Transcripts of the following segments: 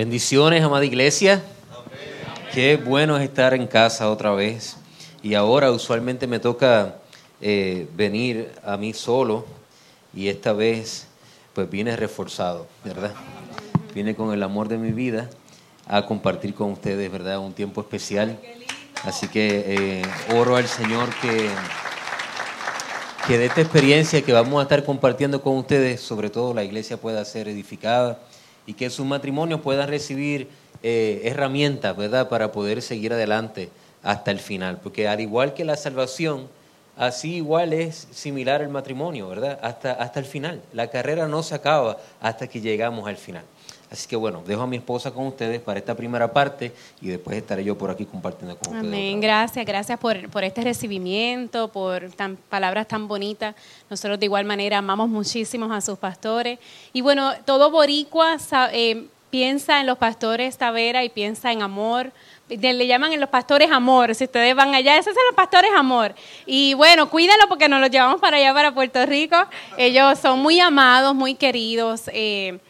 Bendiciones, amada iglesia. Qué bueno es estar en casa otra vez. Y ahora usualmente me toca eh, venir a mí solo y esta vez pues vine reforzado, ¿verdad? Vine con el amor de mi vida a compartir con ustedes, ¿verdad? Un tiempo especial. Así que eh, oro al Señor que, que de esta experiencia que vamos a estar compartiendo con ustedes, sobre todo la iglesia pueda ser edificada y que sus matrimonios puedan recibir eh, herramientas, ¿verdad?, para poder seguir adelante hasta el final. Porque al igual que la salvación, así igual es similar al matrimonio, ¿verdad? Hasta, hasta el final. La carrera no se acaba hasta que llegamos al final. Así que bueno, dejo a mi esposa con ustedes para esta primera parte y después estaré yo por aquí compartiendo con ustedes. Amén, gracias, gracias por, por, este recibimiento, por tan, palabras tan bonitas. Nosotros de igual manera amamos muchísimo a sus pastores. Y bueno, todo boricua eh, piensa en los pastores Tavera y piensa en amor. Le llaman en los pastores amor. Si ustedes van allá, esos son los pastores amor. Y bueno, cuídenlo porque nos los llevamos para allá, para Puerto Rico. Ellos son muy amados, muy queridos. Eh,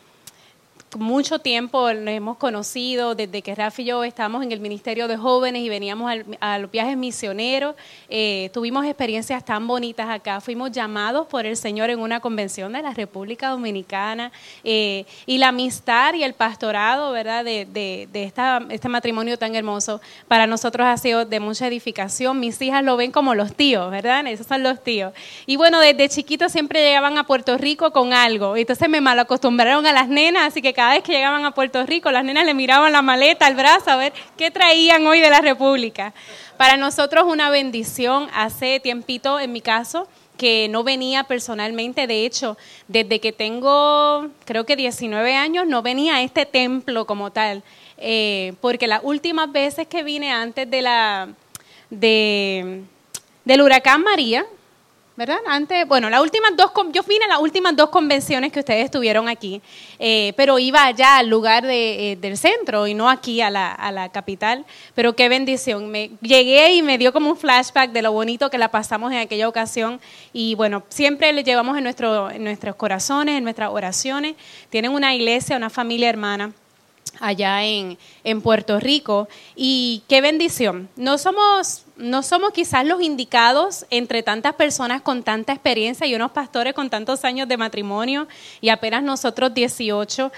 mucho tiempo nos hemos conocido, desde que Rafa y yo estábamos en el Ministerio de Jóvenes y veníamos a los viajes misioneros, eh, tuvimos experiencias tan bonitas acá, fuimos llamados por el Señor en una convención de la República Dominicana eh, y la amistad y el pastorado, ¿verdad?, de, de, de esta, este matrimonio tan hermoso, para nosotros ha sido de mucha edificación. Mis hijas lo ven como los tíos, ¿verdad? Esos son los tíos. Y bueno, desde chiquitos siempre llegaban a Puerto Rico con algo, entonces me mal acostumbraron a las nenas, así que cada vez que llegaban a Puerto Rico, las nenas le miraban la maleta, el brazo, a ver qué traían hoy de la República. Para nosotros una bendición, hace tiempito en mi caso, que no venía personalmente, de hecho, desde que tengo, creo que 19 años, no venía a este templo como tal, eh, porque las últimas veces que vine antes de la, de, del huracán María, ¿verdad? Antes, bueno, las últimas dos, yo vine a las últimas dos convenciones que ustedes estuvieron aquí, eh, pero iba allá al lugar de, eh, del centro y no aquí a la, a la, capital. Pero qué bendición. Me, llegué y me dio como un flashback de lo bonito que la pasamos en aquella ocasión. Y bueno, siempre le llevamos en, nuestro, en nuestros corazones, en nuestras oraciones. Tienen una iglesia, una familia hermana allá en, en, Puerto Rico. Y qué bendición. No somos, no somos quizás los indicados entre tantas personas con tanta experiencia y unos pastores con tantos años de matrimonio y apenas nosotros 18.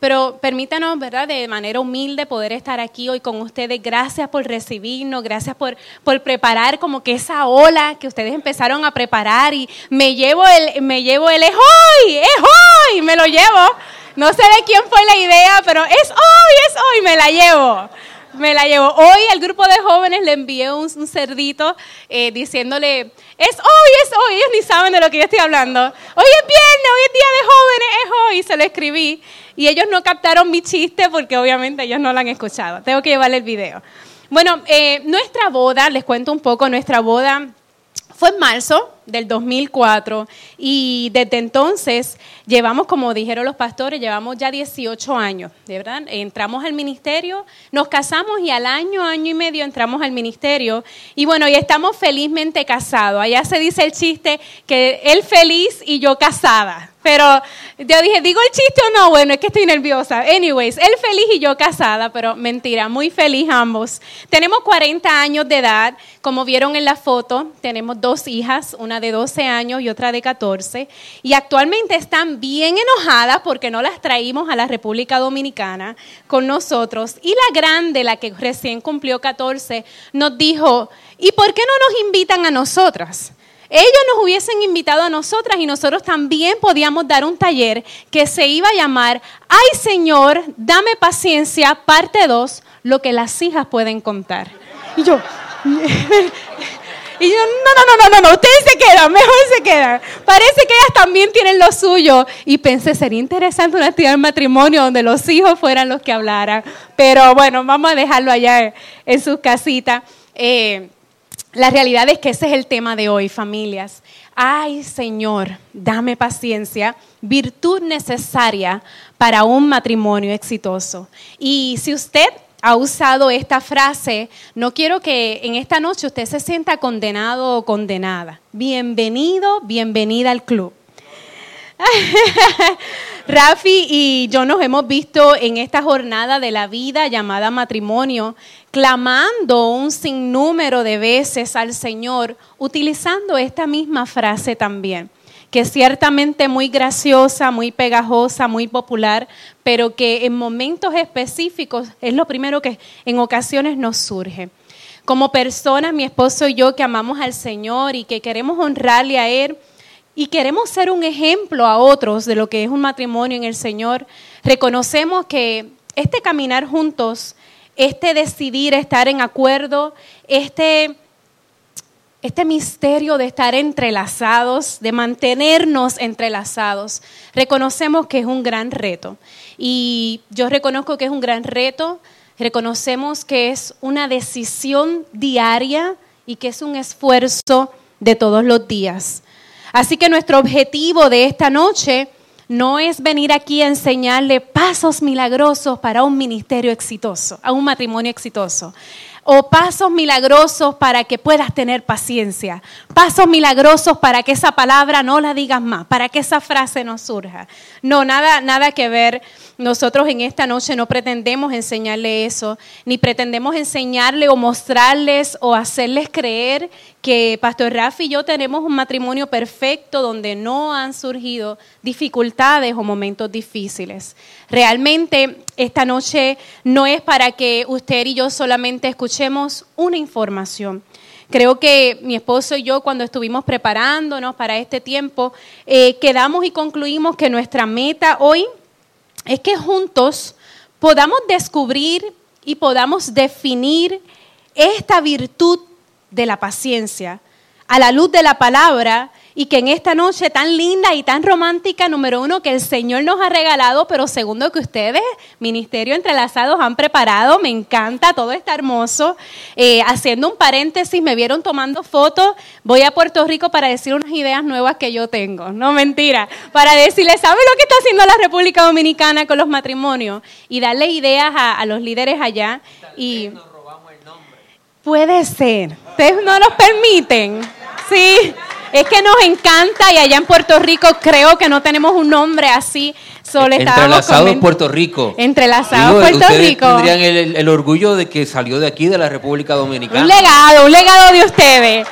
pero permítanos, ¿verdad?, de manera humilde poder estar aquí hoy con ustedes. Gracias por recibirnos, gracias por, por preparar como que esa ola que ustedes empezaron a preparar y me llevo el, me llevo el es hoy, hoy, me lo llevo. No sé de quién fue la idea, pero es hoy, es hoy, me la llevo. Me la llevo. Hoy al grupo de jóvenes le envié un, cerdito eh, diciéndole, es hoy, es hoy. Ellos ni saben de lo que yo estoy hablando. Hoy es viernes, hoy es día de jóvenes, es hoy. Se lo escribí. Y ellos no captaron mi chiste porque obviamente ellos no lo han escuchado. Tengo que llevarle el video. Bueno, eh, nuestra boda, les cuento un poco, nuestra boda fue en marzo del 2004 y desde entonces llevamos, como dijeron los pastores, llevamos ya 18 años, de verdad. Entramos al ministerio, nos casamos y al año, año y medio entramos al ministerio y bueno, y estamos felizmente casados. Allá se dice el chiste que él feliz y yo casada. Pero yo dije, ¿digo el chiste o no? Bueno, es que estoy nerviosa. Anyways, él feliz y yo casada, pero mentira, muy feliz ambos. Tenemos 40 años de edad, como vieron en la foto, tenemos dos hijas, una de 12 años y otra de 14, y actualmente están bien enojadas porque no las traímos a la República Dominicana con nosotros. Y la grande, la que recién cumplió 14, nos dijo, ¿y por qué no nos invitan a nosotras? ellos nos hubiesen invitado a nosotras y nosotros también podíamos dar un taller que se iba a llamar Ay Señor, dame paciencia, parte 2, lo que las hijas pueden contar. Y yo, y yo, no, no, no, no, no, ustedes se quedan, mejor se quedan. Parece que ellas también tienen lo suyo. Y pensé, sería interesante una actividad de matrimonio donde los hijos fueran los que hablaran. Pero bueno, vamos a dejarlo allá en sus casitas. Eh, la realidad es que ese es el tema de hoy, familias. Ay, Señor, dame paciencia, virtud necesaria para un matrimonio exitoso. Y si usted ha usado esta frase, no quiero que en esta noche usted se sienta condenado o condenada. Bienvenido, bienvenida al club. Rafi y yo nos hemos visto en esta jornada de la vida llamada matrimonio, clamando un sinnúmero de veces al Señor, utilizando esta misma frase también, que es ciertamente muy graciosa, muy pegajosa, muy popular, pero que en momentos específicos es lo primero que en ocasiones nos surge. Como personas, mi esposo y yo que amamos al Señor y que queremos honrarle a Él, y queremos ser un ejemplo a otros de lo que es un matrimonio en el Señor, reconocemos que este caminar juntos, este decidir estar en acuerdo, este, este misterio de estar entrelazados, de mantenernos entrelazados, reconocemos que es un gran reto. Y yo reconozco que es un gran reto, reconocemos que es una decisión diaria y que es un esfuerzo de todos los días. Así que nuestro objetivo de esta noche no es venir aquí a enseñarle pasos milagrosos para un ministerio exitoso, a un matrimonio exitoso o pasos milagrosos para que puedas tener paciencia, pasos milagrosos para que esa palabra no la digas más, para que esa frase no surja. No, nada, nada que ver. Nosotros en esta noche no pretendemos enseñarle eso, ni pretendemos enseñarle o mostrarles o hacerles creer que Pastor Rafi y yo tenemos un matrimonio perfecto donde no han surgido dificultades o momentos difíciles. Realmente esta noche no es para que usted y yo solamente escuchemos una información. Creo que mi esposo y yo cuando estuvimos preparándonos para este tiempo, eh, quedamos y concluimos que nuestra meta hoy es que juntos podamos descubrir y podamos definir esta virtud de la paciencia a la luz de la palabra y que en esta noche tan linda y tan romántica, número uno, que el Señor nos ha regalado, pero segundo, que ustedes, Ministerio Entrelazados, han preparado, me encanta, todo está hermoso. Eh, haciendo un paréntesis, me vieron tomando fotos, voy a Puerto Rico para decir unas ideas nuevas que yo tengo, no mentira, para decirles, ¿saben lo que está haciendo la República Dominicana con los matrimonios? Y darle ideas a, los líderes allá. y Puede ser. Ustedes no nos permiten. Sí. Es que nos encanta y allá en Puerto Rico creo que no tenemos un nombre así. Solo Entrelazados en Puerto Rico. Entrelazados Puerto Rico. Tendrían el, orgullo de que salió de aquí, de la República Dominicana. Un legado, un legado de ustedes.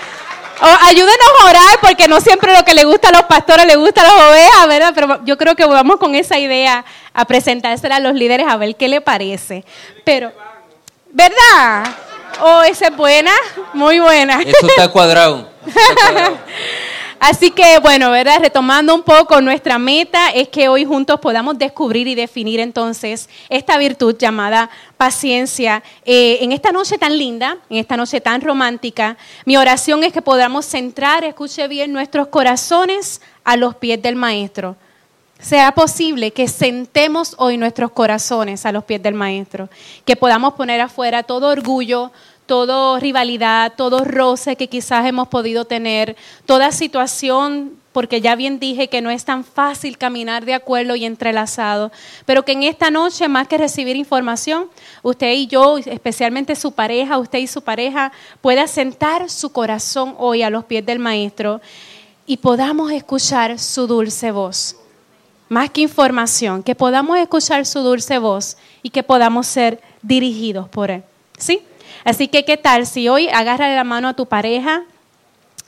ayúdenos a orar porque no siempre lo que le gusta a los pastores le gusta a las ovejas, ¿verdad? Pero yo creo que vamos con esa idea a presentársela a los líderes a ver qué le parece. Pero, ¿verdad? Oh, esa es buena, muy buena. Eso está cuadrado. Así que bueno, ¿verdad? Retomando un poco nuestra meta es que hoy juntos podamos descubrir y definir entonces esta virtud llamada paciencia. Eh, en esta noche tan linda, en esta noche tan romántica, mi oración es que podamos centrar, escuche bien, nuestros corazones a los pies del Maestro. Sea posible que sentemos hoy nuestros corazones a los pies del Maestro, que podamos poner afuera todo orgullo, toda rivalidad, todo roce que quizás hemos podido tener, toda situación, porque ya bien dije que no es tan fácil caminar de acuerdo y entrelazado, pero que en esta noche, más que recibir información, usted y yo, especialmente su pareja, usted y su pareja, pueda sentar su corazón hoy a los pies del Maestro y podamos escuchar su dulce voz. Más que información, que podamos escuchar su dulce voz y que podamos ser dirigidos por Él. ¿Sí? Así que, ¿qué tal si hoy agarra la mano a tu pareja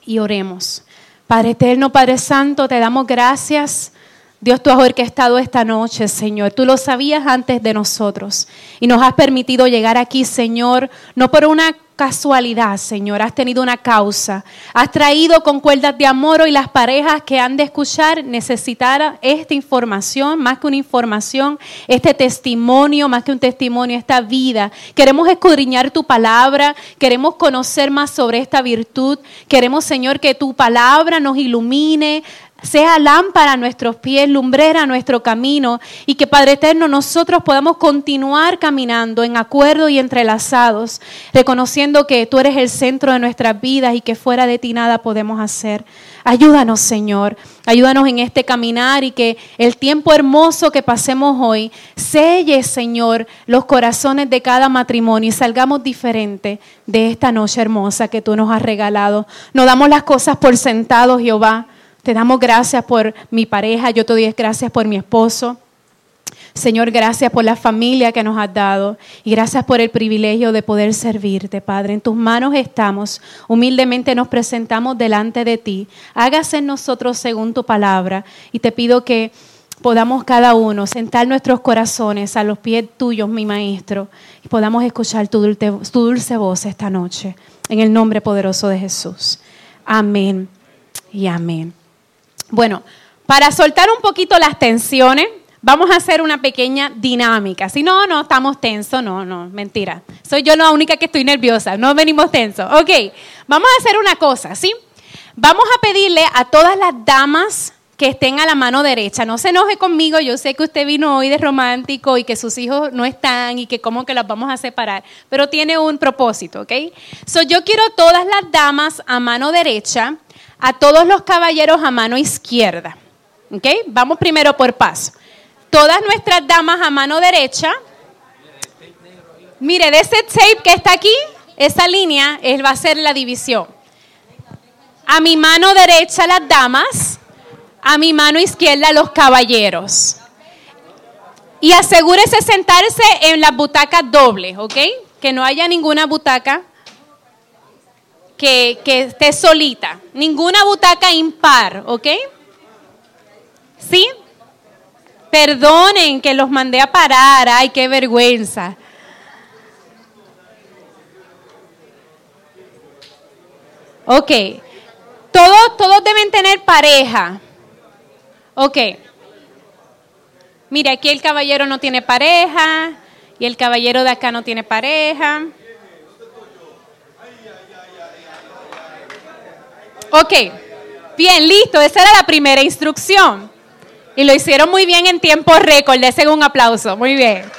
y oremos? Padre eterno, Padre Santo, te damos gracias. Dios, tú has orquestado esta noche, Señor. Tú lo sabías antes de nosotros y nos has permitido llegar aquí, Señor, no por una casualidad, Señor, has tenido una causa. Has traído con cuerdas de amor y las parejas que han de escuchar necesitar esta información, más que una información, este testimonio, más que un testimonio, esta vida. Queremos escudriñar tu palabra, queremos conocer más sobre esta virtud. Queremos, Señor, que tu palabra nos ilumine, sea lámpara a nuestros pies, lumbrera a nuestro camino y que Padre Eterno nosotros podamos continuar caminando en acuerdo y entrelazados, reconociendo que tú eres el centro de nuestras vidas y que fuera de ti nada podemos hacer. Ayúdanos, Señor, ayúdanos en este caminar y que el tiempo hermoso que pasemos hoy selle, Señor, los corazones de cada matrimonio y salgamos diferentes de esta noche hermosa que tú nos has regalado. No damos las cosas por sentado, Jehová Te damos gracias por mi pareja, yo te doy gracias por mi esposo. Señor, gracias por la familia que nos has dado y gracias por el privilegio de poder servirte, Padre. En tus manos estamos, humildemente nos presentamos delante de ti. Hágase en nosotros según tu palabra y te pido que podamos cada uno sentar nuestros corazones a los pies tuyos, mi Maestro, y podamos escuchar tu dulce, tu dulce voz esta noche. En el nombre poderoso de Jesús. Amén y amén. Bueno, para soltar un poquito las tensiones, vamos a hacer una pequeña dinámica. Si no, no estamos tensos, no, no, mentira. Soy yo la única que estoy nerviosa, no venimos tensos. Ok, vamos a hacer una cosa, ¿sí? Vamos a pedirle a todas las damas que estén a la mano derecha. No se enoje conmigo, yo sé que usted vino hoy de romántico y que sus hijos no están y que cómo que los vamos a separar, pero tiene un propósito, ¿ok? So, yo quiero todas las damas a mano derecha, a todos los caballeros a mano izquierda, ¿ok? Vamos primero por paso. Todas nuestras damas a mano derecha, mire, de ese tape que está aquí, esa línea va a ser la división. A mi mano derecha las damas, a mi mano izquierda los caballeros. Y asegúrese sentarse en las butacas dobles, ¿ok? Que no haya ninguna butaca que, que esté solita. Ninguna butaca impar, ¿ok? ¿Sí? Perdonen que los mandé a parar. Ay, qué vergüenza. Ok. Todos, todos deben tener pareja. Ok. Mira, aquí el caballero no tiene pareja y el caballero de acá no tiene pareja. Ok, bien, listo, esa era la primera instrucción. Y lo hicieron muy bien en tiempo récord, les un aplauso, muy bien.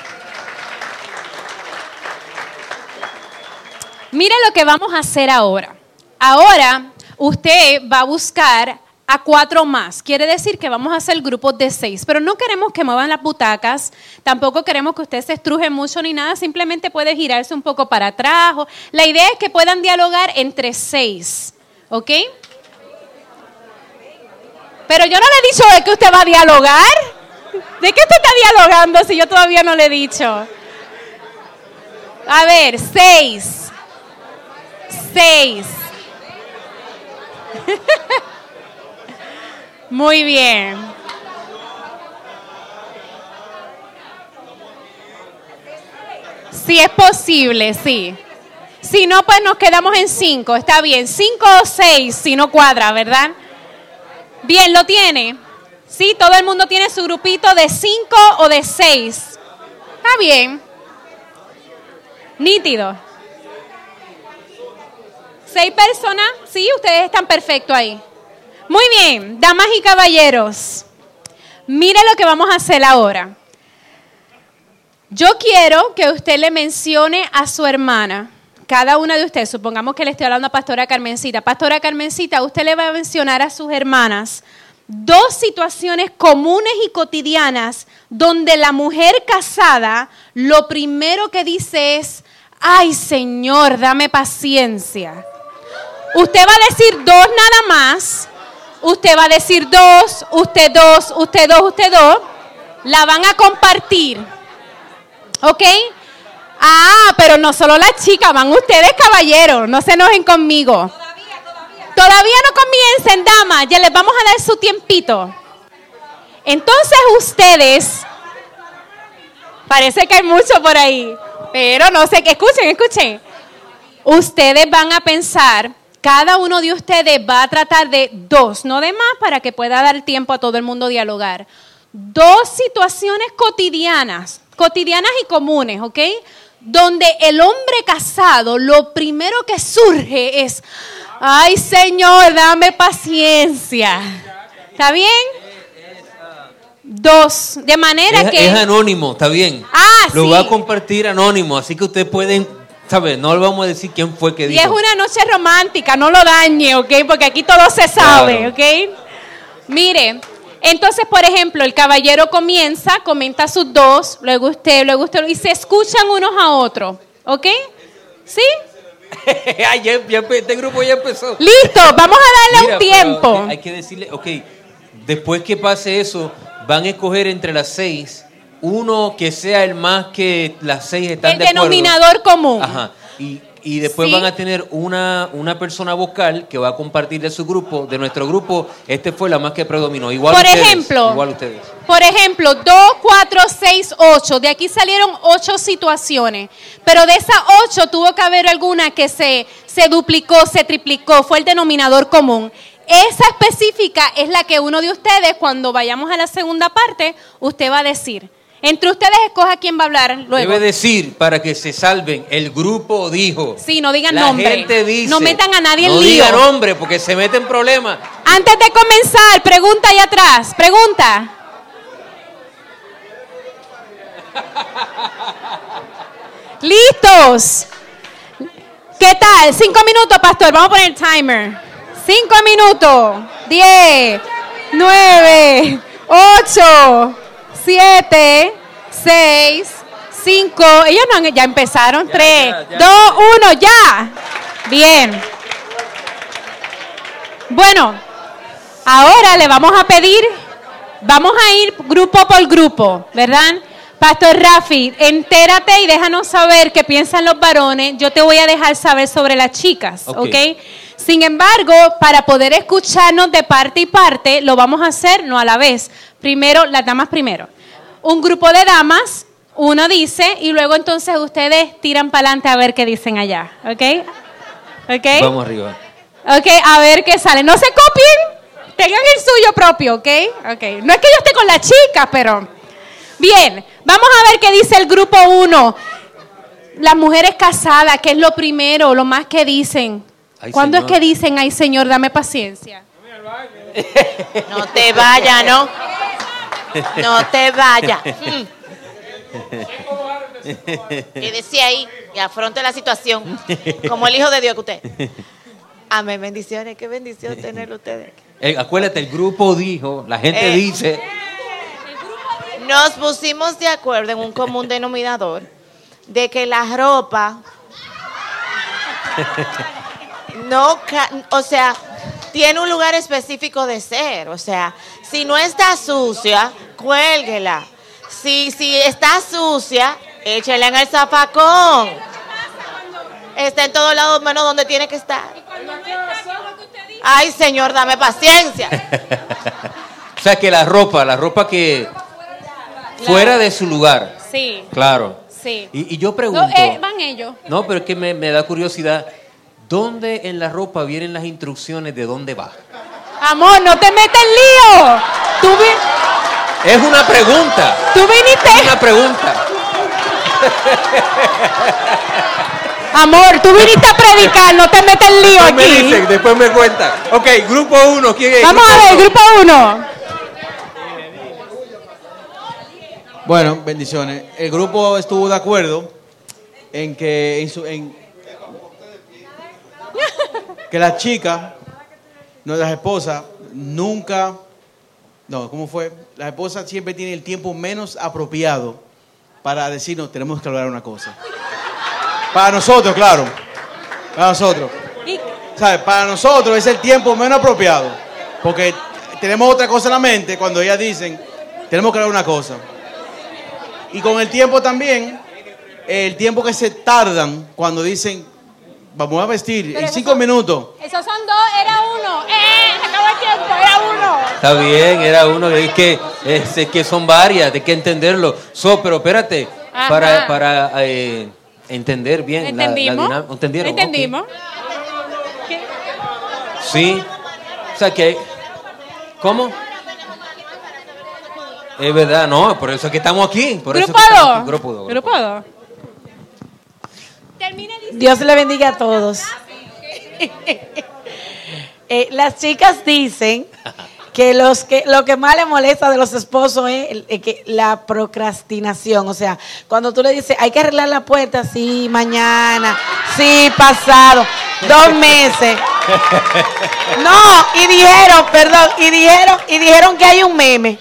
Mira lo que vamos a hacer ahora. Ahora usted va a buscar a cuatro más. Quiere decir que vamos a hacer grupos de seis, pero no queremos que muevan las butacas, tampoco queremos que usted se estruje mucho ni nada, simplemente puede girarse un poco para atrás. La idea es que puedan dialogar entre seis, ¿ok? Pero yo no le he dicho de que usted va a dialogar. ¿De qué usted está dialogando si yo todavía no le he dicho? A ver, seis. Seis. Muy bien. Si es posible, sí. Si no, pues nos quedamos en cinco. Está bien. Cinco o seis, si no cuadra, ¿verdad? Bien, ¿lo tiene? Sí, todo el mundo tiene su grupito de cinco o de seis. Está bien. Nítido. Seis personas, sí, ustedes están perfectos ahí. Muy bien, damas y caballeros, mire lo que vamos a hacer ahora. Yo quiero que usted le mencione a su hermana, cada una de ustedes, supongamos que le estoy hablando a Pastora Carmencita. Pastora Carmencita, usted le va a mencionar a sus hermanas dos situaciones comunes y cotidianas donde la mujer casada lo primero que dice es, ay Señor, dame paciencia. Usted va a decir dos nada más usted va a decir dos, usted dos, usted dos, usted dos, la van a compartir. ¿Ok? Ah, pero no solo las chicas, van ustedes caballeros, no se enojen conmigo. Todavía, todavía. Todavía no comiencen, damas, ya les vamos a dar su tiempito. Entonces ustedes, parece que hay mucho por ahí, pero no sé, escuchen, escuchen. Ustedes van a pensar cada uno de ustedes va a tratar de dos, no de más, para que pueda dar tiempo a todo el mundo dialogar. Dos situaciones cotidianas, cotidianas y comunes, ¿ok? Donde el hombre casado, lo primero que surge es, ay Señor, dame paciencia. ¿Está bien? Dos, de manera que... Es anónimo, está bien. Ah, Lo va a compartir anónimo, así que ustedes pueden ¿Sabe? No le vamos a decir quién fue que dijo. Y es una noche romántica, no lo dañe, ¿ok? Porque aquí todo se sabe, ¿ok? Mire, entonces, por ejemplo, el caballero comienza, comenta sus dos, luego usted, luego usted, y se escuchan unos a otros, ¿ok? ¿Sí? Ay, ya- este grupo ya empezó. Listo, vamos a darle Mira, un pero tiempo. Hay que decirle, ok, después que pase eso, van a escoger entre las seis uno que sea el más que las seis están El de acuerdo. denominador común. Ajá. Y, y después Sí. van a tener una, una persona vocal que va a compartir de su grupo, de nuestro grupo. Este fue la más que predominó. Igual Por ustedes, ejemplo, Igual ustedes. Por ejemplo, 2, 4, 6, 8. De aquí salieron 8 situaciones. Pero de esas 8 tuvo que haber alguna que se, se duplicó, se triplicó. Fue el denominador común. Esa específica es la que uno de ustedes, cuando vayamos a la segunda parte, usted va a decir. Entre ustedes escoja quién va a hablar luego. Debe decir, para que se salven, el grupo dijo. Sí, no digan la nombre. gente dice. No metan a nadie en No lío. digan nombre, porque se meten problemas. Antes de comenzar, pregunta ahí atrás. Pregunta. ¿Listos? ¿Qué tal? Cinco minutos, pastor. Vamos a poner el timer. Cinco minutos. Diez, nueve, ocho, siete, seis, cinco. Ellos no han- ya empezaron. Tres, ya, ya. dos, uno, ya. Bien. Bueno, ahora le vamos a pedir, vamos a ir grupo por grupo, ¿verdad? Pastor Rafi, entérate y déjanos saber qué piensan los varones. Yo te voy a dejar saber sobre las chicas, ¿ok? Ok. Sin embargo, para poder escucharnos de parte y parte, lo vamos a hacer no a la vez. Primero, las damas primero. Un grupo de damas, uno dice, y luego entonces ustedes tiran para adelante a ver qué dicen allá, ¿ok? ¿Ok? Vamos arriba. Ok, a ver qué sale. No se copien, tengan el suyo propio, ¿ok? Ok. No es que yo esté con la chica, pero. Bien, vamos a ver qué dice el grupo 1. Las mujeres casadas, ¿qué es lo primero, lo más que dicen? Ay, ¿Cuándo Señor. es que dicen, ay Señor, dame paciencia? No te vayas, ¿no? No te vayas. Mm. Quédese ahí y afronte la situación como el hijo de Dios que usted. Amén, bendiciones. Qué bendición tenerlo ustedes. aquí. Eh, acuérdate, el grupo dijo, la gente Eh. dice. Nos pusimos de acuerdo en un común denominador de que la ropa no, o sea, tiene un lugar específico de ser. O sea, si no está sucia, cuélguela. Si, si está sucia, échela en el zapacón. Está en todos lados menos donde tiene que estar. Ay, Señor, dame paciencia. O sea, que la ropa, la ropa que fuera de su lugar. Sí, Claro. sí. Y, y yo No, pregunto. eh, van ellos. No, pero es que me, me da curiosidad. ¿Dónde en la ropa vienen las instrucciones de dónde va? Amor, no te metas en lío. Tú, vi- Es una pregunta. tú Es viniste. una pregunta. Amor, tú viniste a predicar, no te metas en lío Después me aquí. dicen, después me cuentan. Ok, grupo uno. ¿quién es? Vamos a ver, grupo uno. Bueno, bendiciones. El grupo estuvo de acuerdo en que en su- en- que las chicas, nuestras esposas, nunca, no, ¿cómo fue? Las esposas siempre tienen el tiempo menos apropiado para decirnos tenemos que hablar una cosa. Para nosotros, claro. Para nosotros. ¿Sabes? Para nosotros es el tiempo menos apropiado. Porque tenemos otra cosa en la mente cuando ellas dicen, tenemos que hablar una cosa. Y con el tiempo también, el tiempo que se tardan cuando dicen, vamos a vestir Pero en cinco son, minutos. Esos son dos, era uno. Eh, ¡Eh! Se acabó el tiempo, era uno. Está bien, era uno. Es que, es que son varias, hay que entenderlo. So, pero espérate, Ajá. para, para eh, entender bien ¿Entendimos? la, la ¿Entendieron? ¿Entendimos? Okay. Sí. O sea que. ¿Cómo? Es verdad, no, por eso es que estamos aquí. Por grupo. Grupo 2. Grupo 2. Dios le bendiga a todos. Eh, las chicas dicen que, los que lo que más le molesta de los esposos es el- el que, la procrastinación. O sea, cuando tú le dices, hay que arreglar la puerta, sí, mañana, sí, pasado, dos meses. No, y dijeron, perdón, y dijeron, y dijeron que hay un meme.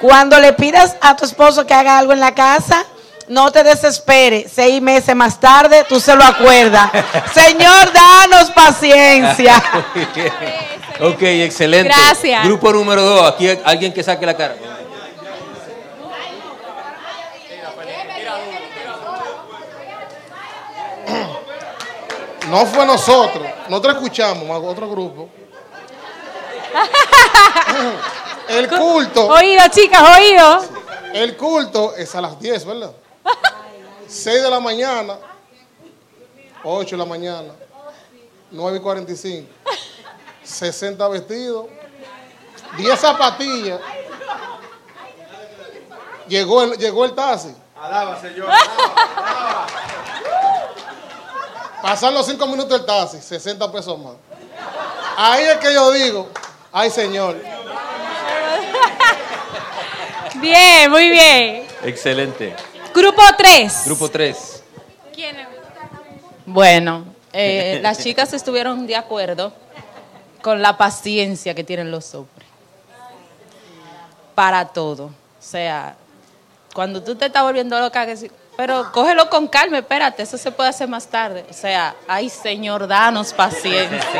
Cuando le pidas a tu esposo que haga algo en la casa, no te desesperes. Seis meses más tarde, tú se lo acuerdas. Señor, danos paciencia. ok, excelente. Gracias. Grupo número dos. Aquí hay alguien que saque la cara. No fue nosotros. Nosotros escuchamos otro grupo. El culto. Oído, chicas, oído. El culto es a las 10, ¿verdad? 6 de la mañana, 8 de la mañana, 9 y 45, 60 vestidos, 10 zapatillas. Llegó el, llegó el taxi. Alaba, Señor. Pasan los 5 minutos del taxi, 60 pesos más. Ahí es que yo digo, ay Señor, Bien, muy bien. Excelente. Grupo 3. Grupo tres. ¿Quién es? Bueno, eh, las chicas estuvieron de acuerdo con la paciencia que tienen los hombres para todo. O sea, cuando tú te estás volviendo loca, pero cógelo con calma, espérate, eso se puede hacer más tarde. O sea, ay Señor, danos paciencia.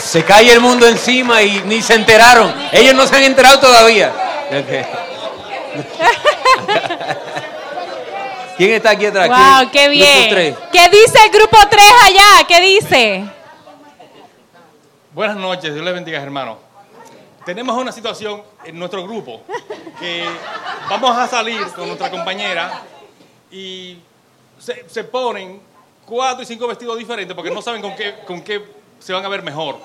Se cae el mundo encima y ni se enteraron. Ellos no se han enterado todavía. ¿Quién está aquí atrás? Wow, ¿Quién? qué Grupo bien. tres. ¿Qué dice el grupo 3 allá? ¿Qué dice? Buenas noches, Dios les bendiga, hermano. Tenemos una situación en nuestro grupo que vamos a salir con nuestra compañera y se, se ponen cuatro y cinco vestidos diferentes porque no saben con qué, con qué se van a ver mejor.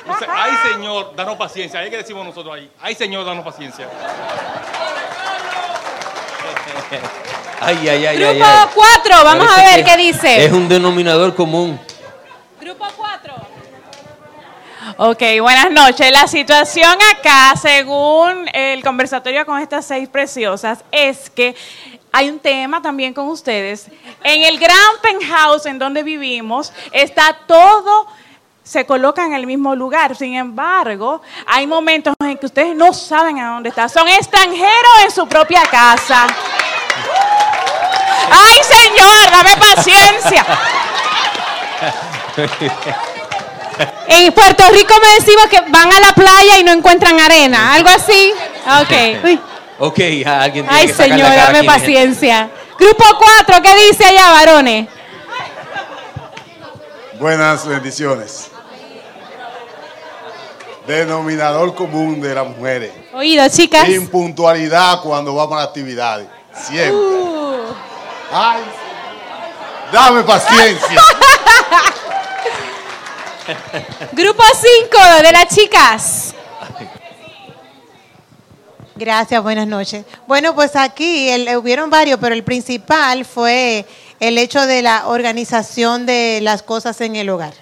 Entonces, ay Señor, danos paciencia. Ahí que decimos nosotros ahí. Ay Señor, danos paciencia. Ay, ay, ay, ay, Grupo ay. 4, vamos a ver qué dice. Es un denominador común. Grupo 4. Ok, buenas noches. La situación acá, según el conversatorio con estas seis preciosas, es que hay un tema también con ustedes. En el gran penthouse en donde vivimos está todo se coloca en el mismo lugar. Sin embargo, hay momentos en que ustedes no saben a dónde está. Son extranjeros en su propia casa. ¡Ay, Señor, dame paciencia! En Puerto Rico me decimos que van a la playa y no encuentran arena, algo así. Ok. Uy. Ok, ya alguien tiene Ay, que la señor, cara dame aquí, mi gente. paciencia. Grupo 4, ¿qué dice allá, varones? Buenas bendiciones. Denominador común de las mujeres. Oído, chicas. Impuntualidad cuando vamos a actividades. Siempre. Uh. Ay, dame paciencia. Grupo 5 de las chicas. Gracias, buenas noches. Bueno, pues aquí el- eh, hubieron varios, pero el principal fue el hecho de la organización de las cosas en el hogar.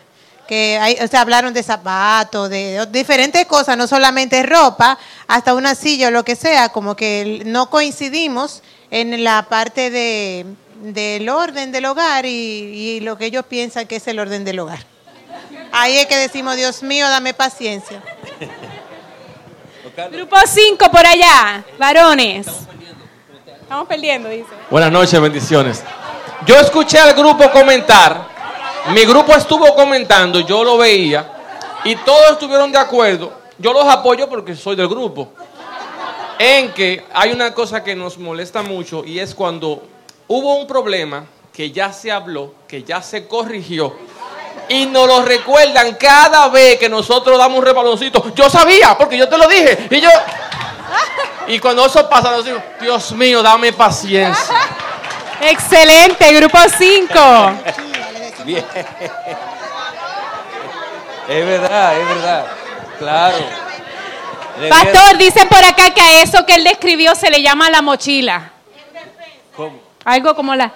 Que hay, o sea, hablaron de zapatos, de, de diferentes cosas, no solamente ropa, hasta una silla o lo que sea, como que no coincidimos en la parte de, del orden del hogar y, y lo que ellos piensan que es el orden del hogar. Ahí es que decimos, Dios mío, dame paciencia. Grupo 5 por allá, varones. Estamos perdiendo, dice. Buenas noches, bendiciones. Yo escuché al grupo comentar, mi grupo estuvo comentando, yo lo veía, y todos estuvieron de acuerdo. Yo los apoyo porque soy del grupo. En que hay una cosa que nos molesta mucho y es cuando hubo un problema que ya se habló, que ya se corrigió, y nos lo recuerdan cada vez que nosotros damos un repaloncito. Yo sabía, porque yo te lo dije. Y yo. Y cuando eso pasa, nos digo, Dios mío, dame paciencia. Excelente, grupo 5. Bien. Es verdad, es verdad. Claro. Pastor, dicen por acá que a eso que él describió se le llama la mochila. ¿Cómo? Algo como la...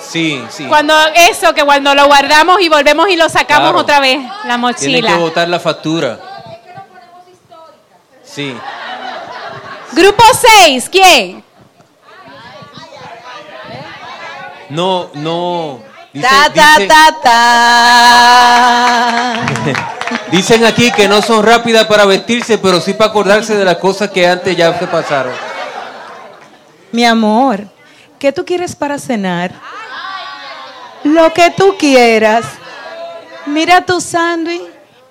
Sí, sí. Cuando eso, que cuando lo guardamos y volvemos y lo sacamos Claro. otra vez, la Tienen mochila. que votar la factura. Sí. Grupo 6, ¿quién? No, no. Dice, Ta, ta, dice- ta, ta. Dicen aquí que no son rápidas para vestirse, pero sí para acordarse de las cosas que antes ya se pasaron. Mi amor, ¿qué tú quieres para cenar? Lo que tú quieras. Mira tu sándwich.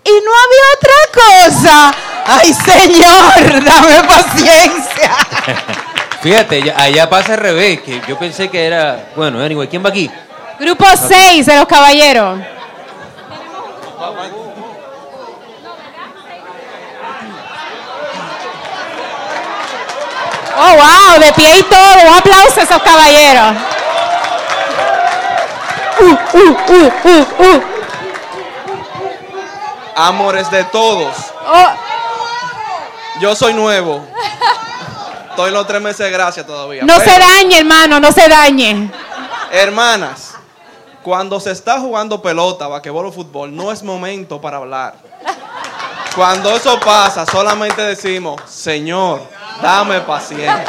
Y no había otra cosa. Ay, Señor, dame paciencia. Fíjate, allá pasa al revés, que yo pensé que era... Bueno, anyway, ¿quién va aquí? Grupo 6 de los caballeros. Oh, wow, de pie y todo. Un aplauso a esos caballeros. Uh, uh, uh, uh, uh. Amores de todos. Oh, Yo soy nuevo. Estoy en los tres meses de gracia todavía. no Pero, se dañe, hermano, no se dañe. Hermanas, cuando se está jugando pelota, vaquebol o fútbol, no es momento para hablar. Cuando eso pasa, solamente decimos, Señor, dame paciencia.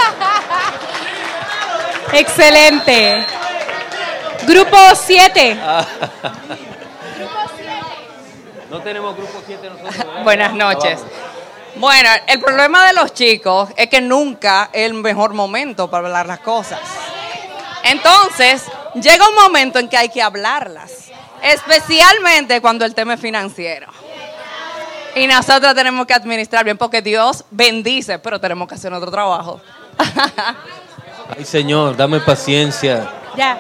Excelente. Grupo 7. No tenemos grupo 7 nosotros. Buenas noches. Bueno, el problema de los chicos es que nunca es el mejor momento para hablar las cosas. Entonces, llega un momento en que hay que hablarlas, especialmente cuando el tema es financiero. Y nosotros tenemos que administrar bien porque Dios bendice, pero tenemos que hacer nuestro trabajo. Ay, Señor, dame paciencia. Ya.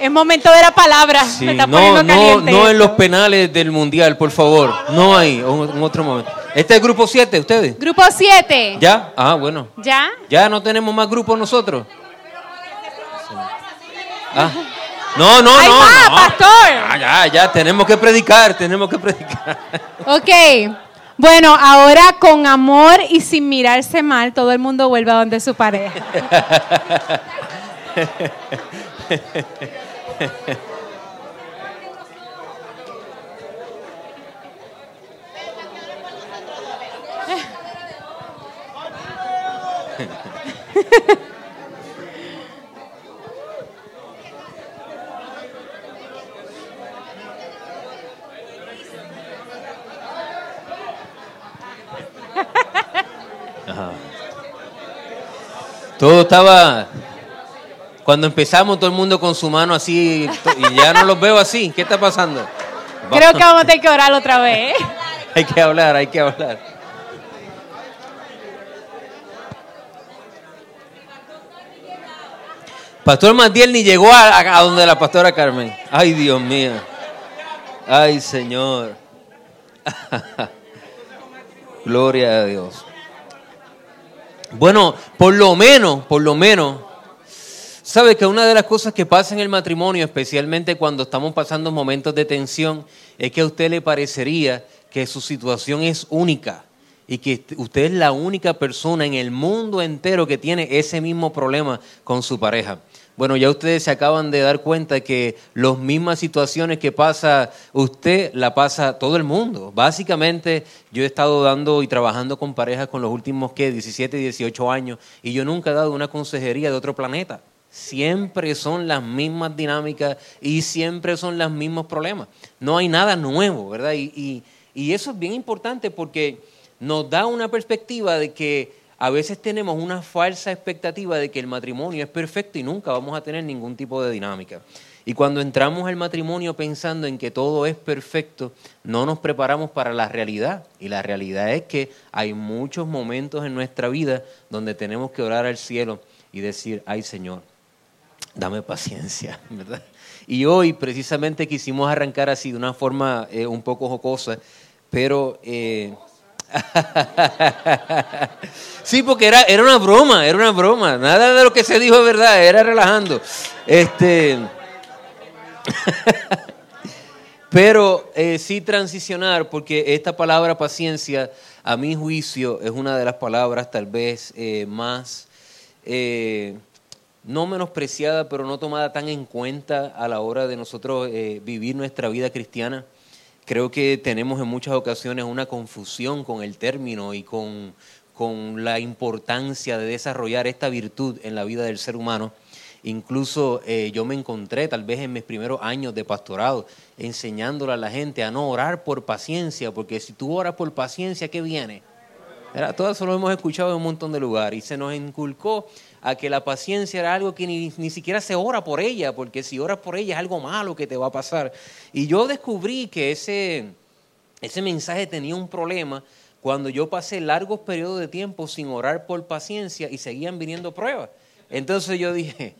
Es momento de la palabra. Sí, Me está no, poniendo no, caliente. no en los penales del Mundial, por favor. No hay, en en otro momento. ¿Este es grupo 7, ustedes? Grupo 7. ¿Ya? Ah, bueno. ¿Ya? ¿Ya no tenemos más grupos nosotros? Ah. No, no, ¡Hay no. más, no. pastor! Ya, ya, tenemos que predicar, tenemos que predicar. Ok. Bueno, ahora con amor y sin mirarse mal, todo el mundo vuelve a donde su pareja. Todo estaba. Cuando empezamos, todo el mundo con su mano así, y ya no los veo así. ¿Qué está pasando? Creo que vamos a tener que orar otra vez. ¿eh? Hay que hablar, hay que hablar. Pastor Mandiel ni llegó a, a donde la pastora Carmen. Ay, Dios mío. Ay, Señor. Gloria a Dios. Bueno, por lo menos, por lo menos, sabe que una de las cosas que pasa en el matrimonio, especialmente cuando estamos pasando momentos de tensión, es que a usted le parecería que su situación es única y que usted es la única persona en el mundo entero que tiene ese mismo problema con su pareja. Bueno, ya ustedes se acaban de dar cuenta que las mismas situaciones que pasa usted, la pasa todo el mundo. Básicamente, yo he estado dando y trabajando con parejas con los últimos, ¿qué? 17, 18 años, y yo nunca he dado una consejería de otro planeta. Siempre son las mismas dinámicas y siempre son los mismos problemas. No hay nada nuevo, ¿verdad? Y, y- y eso es bien importante porque nos da una perspectiva de que a veces tenemos una falsa expectativa de que el matrimonio es perfecto y nunca vamos a tener ningún tipo de dinámica. Y cuando entramos al matrimonio pensando en que todo es perfecto, no nos preparamos para la realidad. Y la realidad es que hay muchos momentos en nuestra vida donde tenemos que orar al cielo y decir, ay Señor, dame paciencia. Y hoy precisamente quisimos arrancar así de una forma eh, un poco jocosa, pero... eh, sí, porque era, era una broma, era una broma. Nada de lo que se dijo es verdad, era relajando. Este... Pero eh, sí transicionar, porque esta palabra paciencia, a mi juicio, es una de las palabras tal vez eh, más, eh, no menospreciada, pero no tomada tan en cuenta a la hora de nosotros vivir nuestra vida cristiana. Creo que tenemos en muchas ocasiones una confusión con el término y con, con la importancia de desarrollar esta virtud en la vida del ser humano. Incluso eh, yo me encontré tal vez en mis primeros años de pastorado enseñándole a la gente a no orar por paciencia, porque si tú oras por paciencia, ¿qué viene? Era, todo eso lo hemos escuchado en un montón de lugares y se nos inculcó a que la paciencia era algo que ni, ni siquiera se ora por ella, porque si oras por ella es algo malo que te va a pasar. Y yo descubrí que ese, ese mensaje tenía un problema cuando yo pasé largos periodos de tiempo sin orar por paciencia y seguían viniendo pruebas. Entonces yo dije,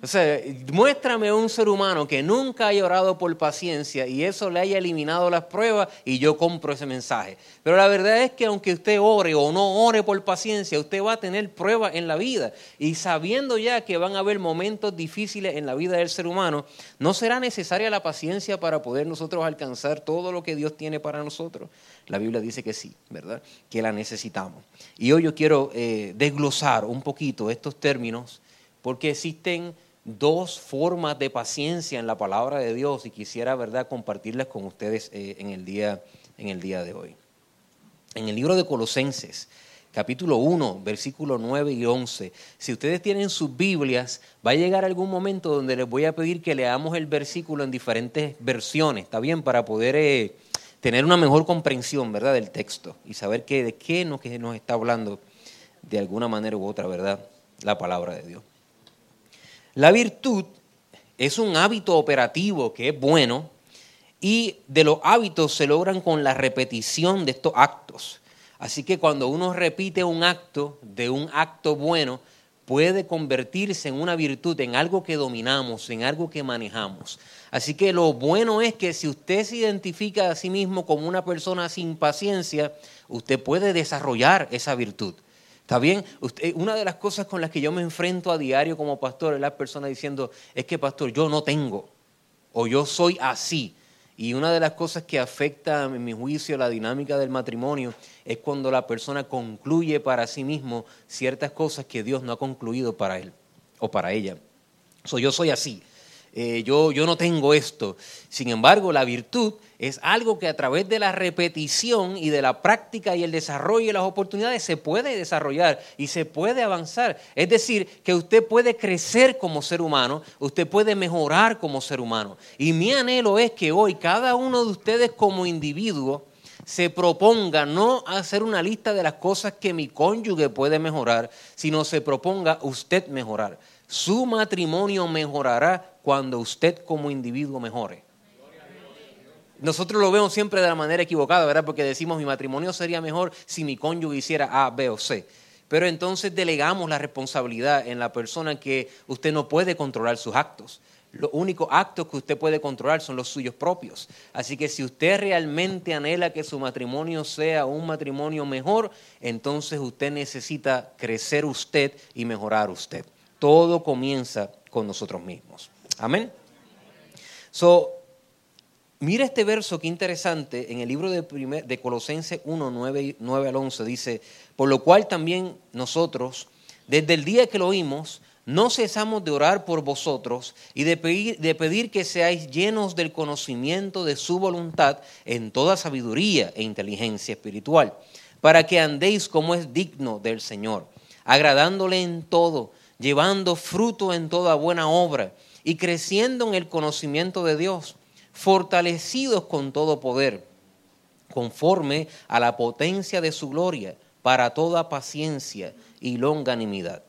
o sea, muéstrame un ser humano que nunca haya orado por paciencia y eso le haya eliminado las pruebas y yo compro ese mensaje. Pero la verdad es que aunque usted ore o no ore por paciencia, usted va a tener pruebas en la vida. Y sabiendo ya que van a haber momentos difíciles en la vida del ser humano, no será necesaria la paciencia para poder nosotros alcanzar todo lo que Dios tiene para nosotros. La Biblia dice que sí, ¿verdad? Que la necesitamos. Y hoy yo quiero eh, desglosar un poquito estos términos porque existen dos formas de paciencia en la palabra de Dios y quisiera, ¿verdad?, compartirlas con ustedes eh, en, el día, en el día de hoy. En el libro de Colosenses, capítulo 1, versículo 9 y 11, si ustedes tienen sus Biblias, va a llegar algún momento donde les voy a pedir que leamos el versículo en diferentes versiones, ¿está bien? Para poder eh, tener una mejor comprensión, ¿verdad?, del texto y saber que, de qué nos, que nos está hablando de alguna manera u otra, ¿verdad?, la palabra de Dios. La virtud es un hábito operativo que es bueno y de los hábitos se logran con la repetición de estos actos. Así que cuando uno repite un acto de un acto bueno, puede convertirse en una virtud, en algo que dominamos, en algo que manejamos. Así que lo bueno es que si usted se identifica a sí mismo como una persona sin paciencia, usted puede desarrollar esa virtud. ¿Está bien? Usted, una de las cosas con las que yo me enfrento a diario como pastor es la persona diciendo, es que pastor, yo no tengo, o yo soy así. Y una de las cosas que afecta, en mi juicio, la dinámica del matrimonio es cuando la persona concluye para sí mismo ciertas cosas que Dios no ha concluido para él o para ella. So, yo soy así. Eh, yo, yo no tengo esto. Sin embargo, la virtud es algo que a través de la repetición y de la práctica y el desarrollo de las oportunidades se puede desarrollar y se puede avanzar. Es decir, que usted puede crecer como ser humano, usted puede mejorar como ser humano. Y mi anhelo es que hoy cada uno de ustedes como individuo se proponga no hacer una lista de las cosas que mi cónyuge puede mejorar, sino se proponga usted mejorar. Su matrimonio mejorará cuando usted como individuo mejore. Nosotros lo vemos siempre de la manera equivocada, ¿verdad? Porque decimos mi matrimonio sería mejor si mi cónyuge hiciera A, B o C. Pero entonces delegamos la responsabilidad en la persona que usted no puede controlar sus actos. Los únicos actos que usted puede controlar son los suyos propios. Así que si usted realmente anhela que su matrimonio sea un matrimonio mejor, entonces usted necesita crecer usted y mejorar usted. Todo comienza con nosotros mismos. Amén. So, Mira este verso, qué interesante, en el libro de, de Colosenses 1, 9, 9 al 11 dice, por lo cual también nosotros, desde el día que lo oímos, no cesamos de orar por vosotros y de pedir, de pedir que seáis llenos del conocimiento de su voluntad en toda sabiduría e inteligencia espiritual, para que andéis como es digno del Señor, agradándole en todo, llevando fruto en toda buena obra y creciendo en el conocimiento de Dios fortalecidos con todo poder, conforme a la potencia de su gloria, para toda paciencia y longanimidad.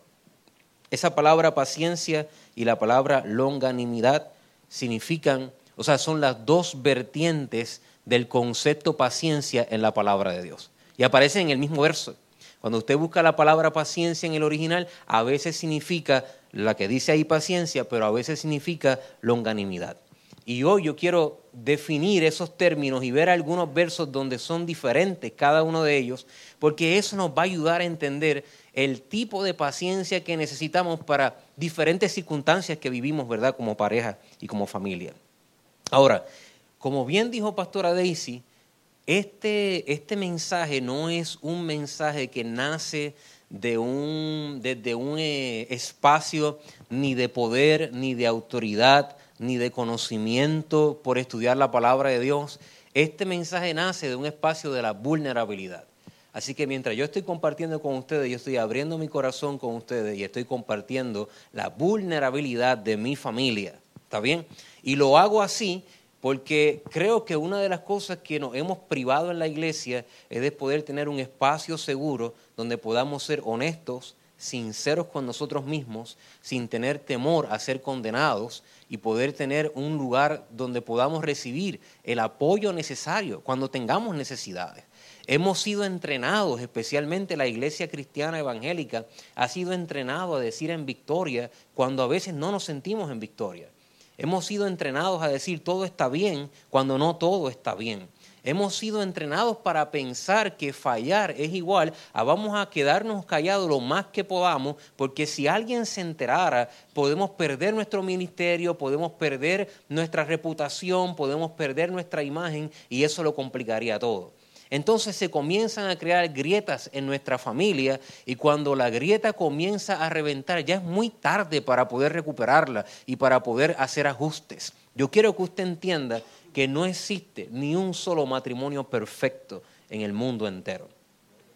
Esa palabra paciencia y la palabra longanimidad significan, o sea, son las dos vertientes del concepto paciencia en la palabra de Dios. Y aparece en el mismo verso. Cuando usted busca la palabra paciencia en el original, a veces significa la que dice ahí paciencia, pero a veces significa longanimidad. Y hoy yo quiero definir esos términos y ver algunos versos donde son diferentes cada uno de ellos, porque eso nos va a ayudar a entender el tipo de paciencia que necesitamos para diferentes circunstancias que vivimos, ¿verdad? Como pareja y como familia. Ahora, como bien dijo Pastora Daisy, este, este mensaje no es un mensaje que nace de un, desde un eh, espacio ni de poder ni de autoridad, ni de conocimiento por estudiar la palabra de Dios. Este mensaje nace de un espacio de la vulnerabilidad. Así que mientras yo estoy compartiendo con ustedes, yo estoy abriendo mi corazón con ustedes y estoy compartiendo la vulnerabilidad de mi familia. ¿Está bien? Y lo hago así porque creo que una de las cosas que nos hemos privado en la iglesia es de poder tener un espacio seguro donde podamos ser honestos, sinceros con nosotros mismos, sin tener temor a ser condenados y poder tener un lugar donde podamos recibir el apoyo necesario cuando tengamos necesidades. Hemos sido entrenados, especialmente la iglesia cristiana evangélica, ha sido entrenado a decir en victoria cuando a veces no nos sentimos en victoria. Hemos sido entrenados a decir todo está bien cuando no todo está bien. Hemos sido entrenados para pensar que fallar es igual a vamos a quedarnos callados lo más que podamos, porque si alguien se enterara, podemos perder nuestro ministerio, podemos perder nuestra reputación, podemos perder nuestra imagen y eso lo complicaría todo. Entonces se comienzan a crear grietas en nuestra familia y cuando la grieta comienza a reventar ya es muy tarde para poder recuperarla y para poder hacer ajustes. Yo quiero que usted entienda que no existe ni un solo matrimonio perfecto en el mundo entero.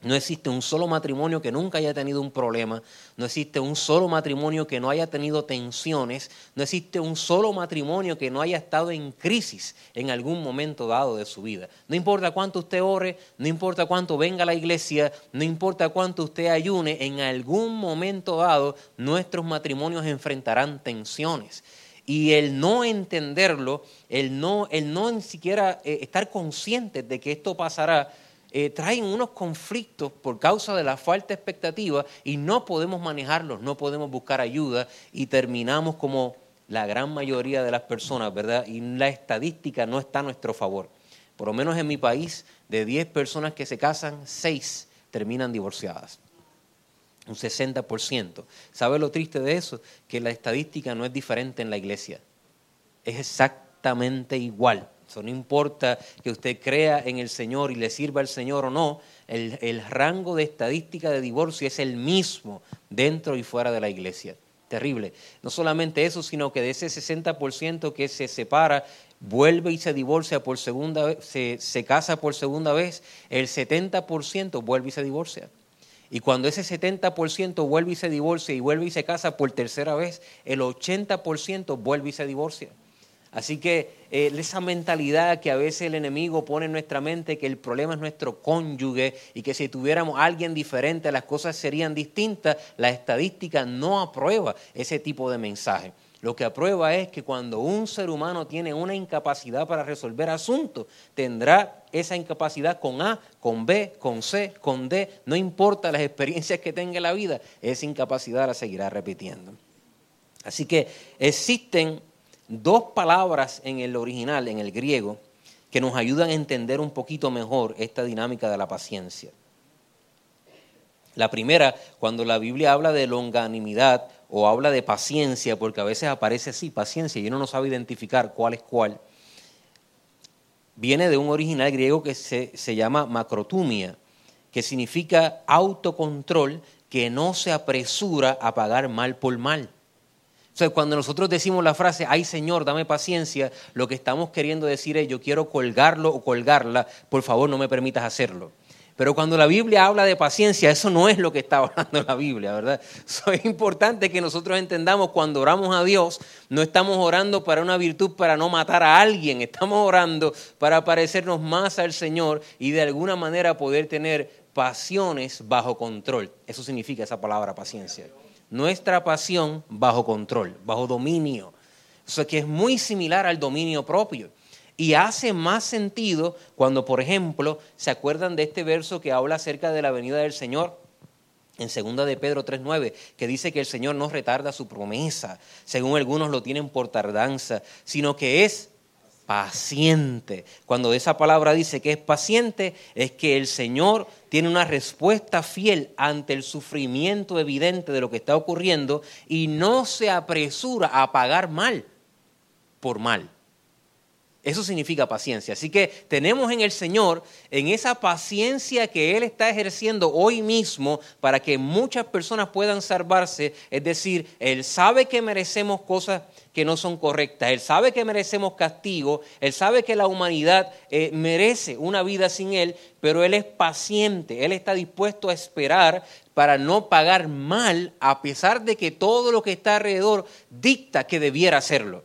No existe un solo matrimonio que nunca haya tenido un problema, no existe un solo matrimonio que no haya tenido tensiones, no existe un solo matrimonio que no haya estado en crisis en algún momento dado de su vida. No importa cuánto usted ore, no importa cuánto venga a la iglesia, no importa cuánto usted ayune, en algún momento dado nuestros matrimonios enfrentarán tensiones. Y el no entenderlo, el no, el no ni siquiera eh, estar consciente de que esto pasará, eh, traen unos conflictos por causa de la falta de expectativa y no podemos manejarlos, no podemos buscar ayuda y terminamos como la gran mayoría de las personas, ¿verdad? Y la estadística no está a nuestro favor. Por lo menos en mi país, de 10 personas que se casan, 6 terminan divorciadas. Un 60%. ¿Sabe lo triste de eso? Que la estadística no es diferente en la iglesia. Es exactamente igual. No importa que usted crea en el Señor y le sirva al Señor o no, el, el, rango de estadística de divorcio es el mismo dentro y fuera de la iglesia. Terrible. No solamente eso, sino que de ese 60% que se separa, vuelve y se divorcia por segunda vez, se, se casa por segunda vez, el 70% vuelve y se divorcia. Y cuando ese 70% vuelve y se divorcia y vuelve y se casa por tercera vez, el 80% vuelve y se divorcia. Así que eh, esa mentalidad que a veces el enemigo pone en nuestra mente, que el problema es nuestro cónyuge y que si tuviéramos a alguien diferente las cosas serían distintas, la estadística no aprueba ese tipo de mensaje. Lo que aprueba es que cuando un ser humano tiene una incapacidad para resolver asuntos, tendrá esa incapacidad con A, con B, con C, con D, no importa las experiencias que tenga en la vida, esa incapacidad la seguirá repitiendo. Así que existen dos palabras en el original, en el griego, que nos ayudan a entender un poquito mejor esta dinámica de la paciencia. La primera, cuando la Biblia habla de longanimidad o habla de paciencia, porque a veces aparece así, paciencia, y uno no sabe identificar cuál es cuál, viene de un original griego que se, se llama macrotumia, que significa autocontrol que no se apresura a pagar mal por mal. Cuando nosotros decimos la frase, ay Señor, dame paciencia, lo que estamos queriendo decir es, yo quiero colgarlo o colgarla, por favor no me permitas hacerlo. Pero cuando la Biblia habla de paciencia, eso no es lo que está hablando la Biblia, ¿verdad? Eso es importante que nosotros entendamos cuando oramos a Dios, no estamos orando para una virtud para no matar a alguien, estamos orando para parecernos más al Señor y de alguna manera poder tener pasiones bajo control. Eso significa esa palabra paciencia nuestra pasión bajo control, bajo dominio. O sea que es muy similar al dominio propio. Y hace más sentido cuando, por ejemplo, se acuerdan de este verso que habla acerca de la venida del Señor en 2 de Pedro 3.9, que dice que el Señor no retarda su promesa, según algunos lo tienen por tardanza, sino que es paciente. Cuando esa palabra dice que es paciente, es que el Señor tiene una respuesta fiel ante el sufrimiento evidente de lo que está ocurriendo y no se apresura a pagar mal por mal. Eso significa paciencia. Así que tenemos en el Señor, en esa paciencia que Él está ejerciendo hoy mismo para que muchas personas puedan salvarse. Es decir, Él sabe que merecemos cosas que no son correctas. Él sabe que merecemos castigo. Él sabe que la humanidad eh, merece una vida sin Él, pero Él es paciente. Él está dispuesto a esperar para no pagar mal a pesar de que todo lo que está alrededor dicta que debiera hacerlo.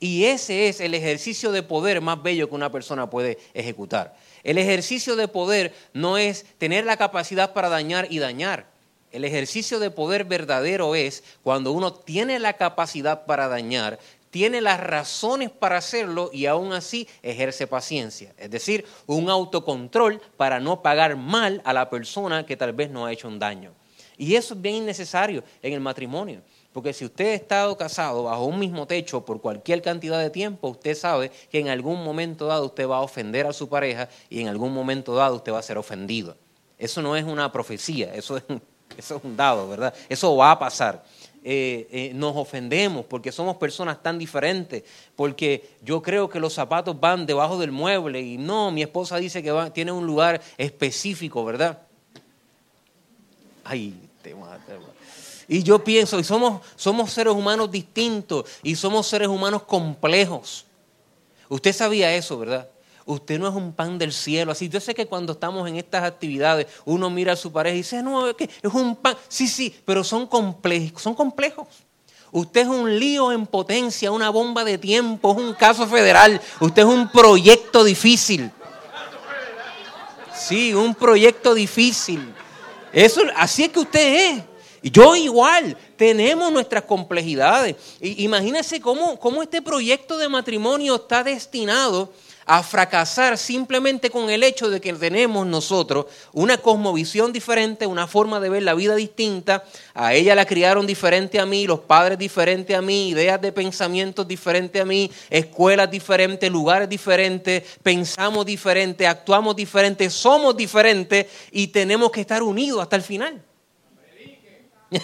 Y ese es el ejercicio de poder más bello que una persona puede ejecutar. El ejercicio de poder no es tener la capacidad para dañar y dañar. El ejercicio de poder verdadero es cuando uno tiene la capacidad para dañar, tiene las razones para hacerlo y aún así ejerce paciencia. Es decir, un autocontrol para no pagar mal a la persona que tal vez no ha hecho un daño. Y eso es bien necesario en el matrimonio. Porque si usted ha estado casado bajo un mismo techo por cualquier cantidad de tiempo, usted sabe que en algún momento dado usted va a ofender a su pareja y en algún momento dado usted va a ser ofendido. Eso no es una profecía, eso es, eso es un dado, ¿verdad? Eso va a pasar. Eh, eh, nos ofendemos porque somos personas tan diferentes, porque yo creo que los zapatos van debajo del mueble y no, mi esposa dice que tiene un lugar específico, ¿verdad? Ay, te mata, y yo pienso, y somos, somos seres humanos distintos y somos seres humanos complejos. Usted sabía eso, ¿verdad? Usted no es un pan del cielo. Así, yo sé que cuando estamos en estas actividades, uno mira a su pareja y dice, no, es que es un pan. Sí, sí, pero son complejos. Son complejos. Usted es un lío en potencia, una bomba de tiempo, es un caso federal. Usted es un proyecto difícil. Sí, un proyecto difícil. Eso, así es que usted es. Yo igual, tenemos nuestras complejidades. Imagínense cómo, cómo este proyecto de matrimonio está destinado a fracasar simplemente con el hecho de que tenemos nosotros una cosmovisión diferente, una forma de ver la vida distinta. A ella la criaron diferente a mí, los padres diferentes a mí, ideas de pensamientos diferentes a mí, escuelas diferentes, lugares diferentes, pensamos diferente, actuamos diferente, somos diferentes y tenemos que estar unidos hasta el final.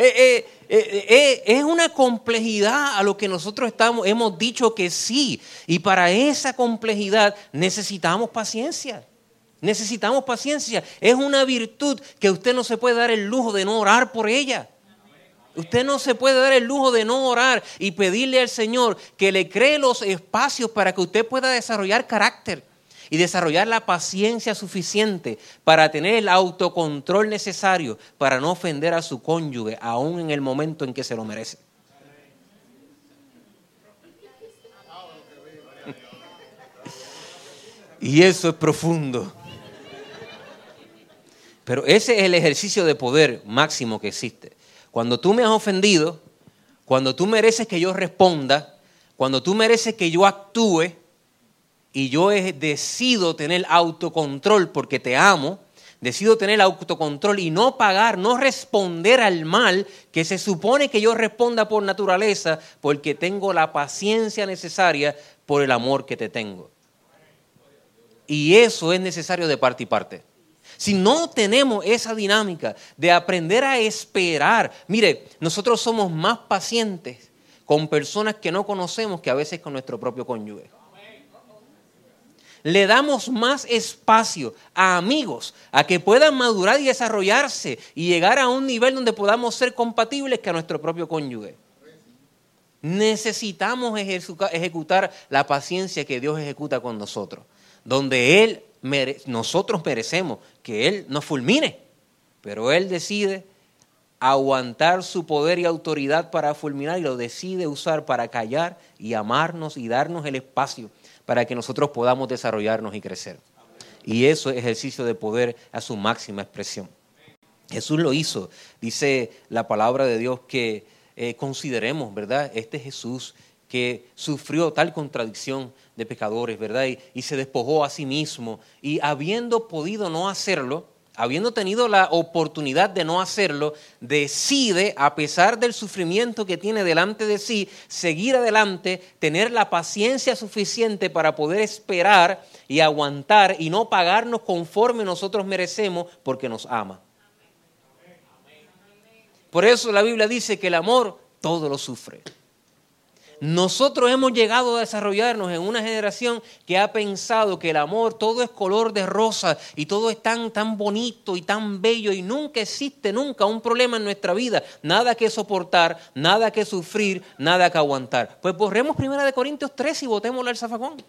Eh, eh, es una complejidad a lo que nosotros estamos, hemos dicho que sí. Y para esa complejidad necesitamos paciencia. Necesitamos paciencia. Es una virtud que usted no se puede dar el lujo de no orar por ella. Usted no se puede dar el lujo de no orar y pedirle al Señor que le cree los espacios para que usted pueda desarrollar carácter y desarrollar la paciencia suficiente para tener el autocontrol necesario para no ofender a su cónyuge aún en el momento en que se lo merece. Y eso es profundo. Pero ese es el ejercicio de poder máximo que existe. Cuando tú me has ofendido, cuando tú mereces que yo responda, cuando tú mereces que yo actúe, y yo decido tener autocontrol porque te amo, decido tener autocontrol y no pagar, no responder al mal que se supone que yo responda por naturaleza porque tengo la paciencia necesaria por el amor que te tengo. Y eso es necesario de parte y parte. Si no tenemos esa dinámica de aprender a esperar, mire, nosotros somos más pacientes con personas que no conocemos que a veces con nuestro propio cónyuge le damos más espacio a amigos, a que puedan madurar y desarrollarse y llegar a un nivel donde podamos ser compatibles que a nuestro propio cónyuge. Necesitamos ejecutar la paciencia que Dios ejecuta con nosotros, donde Él, nosotros merecemos que Él nos fulmine, pero Él decide aguantar su poder y autoridad para fulminar y lo decide usar para callar y amarnos y darnos el espacio para que nosotros podamos desarrollarnos y crecer. Y eso es ejercicio de poder a su máxima expresión. Jesús lo hizo. Dice la palabra de Dios que eh, consideremos, ¿verdad? Este Jesús que sufrió tal contradicción de pecadores, ¿verdad? y se despojó a sí mismo. Y habiendo podido no hacerlo, habiendo tenido la oportunidad de no hacerlo, decide, a pesar del sufrimiento que tiene delante de sí, seguir adelante, tener la paciencia suficiente para poder esperar y aguantar y no pagarnos conforme nosotros merecemos porque nos ama. Por eso la Biblia dice que el amor todo lo sufre. Nosotros hemos llegado a desarrollarnos en una generación que ha pensado que el amor todo es color de rosa y todo es tan, tan bonito y tan bello y nunca existe nunca un problema en nuestra vida, nada que soportar, nada que sufrir, nada que aguantar. Pues borremos primera de Corintios 3 y votémosle al zafacón.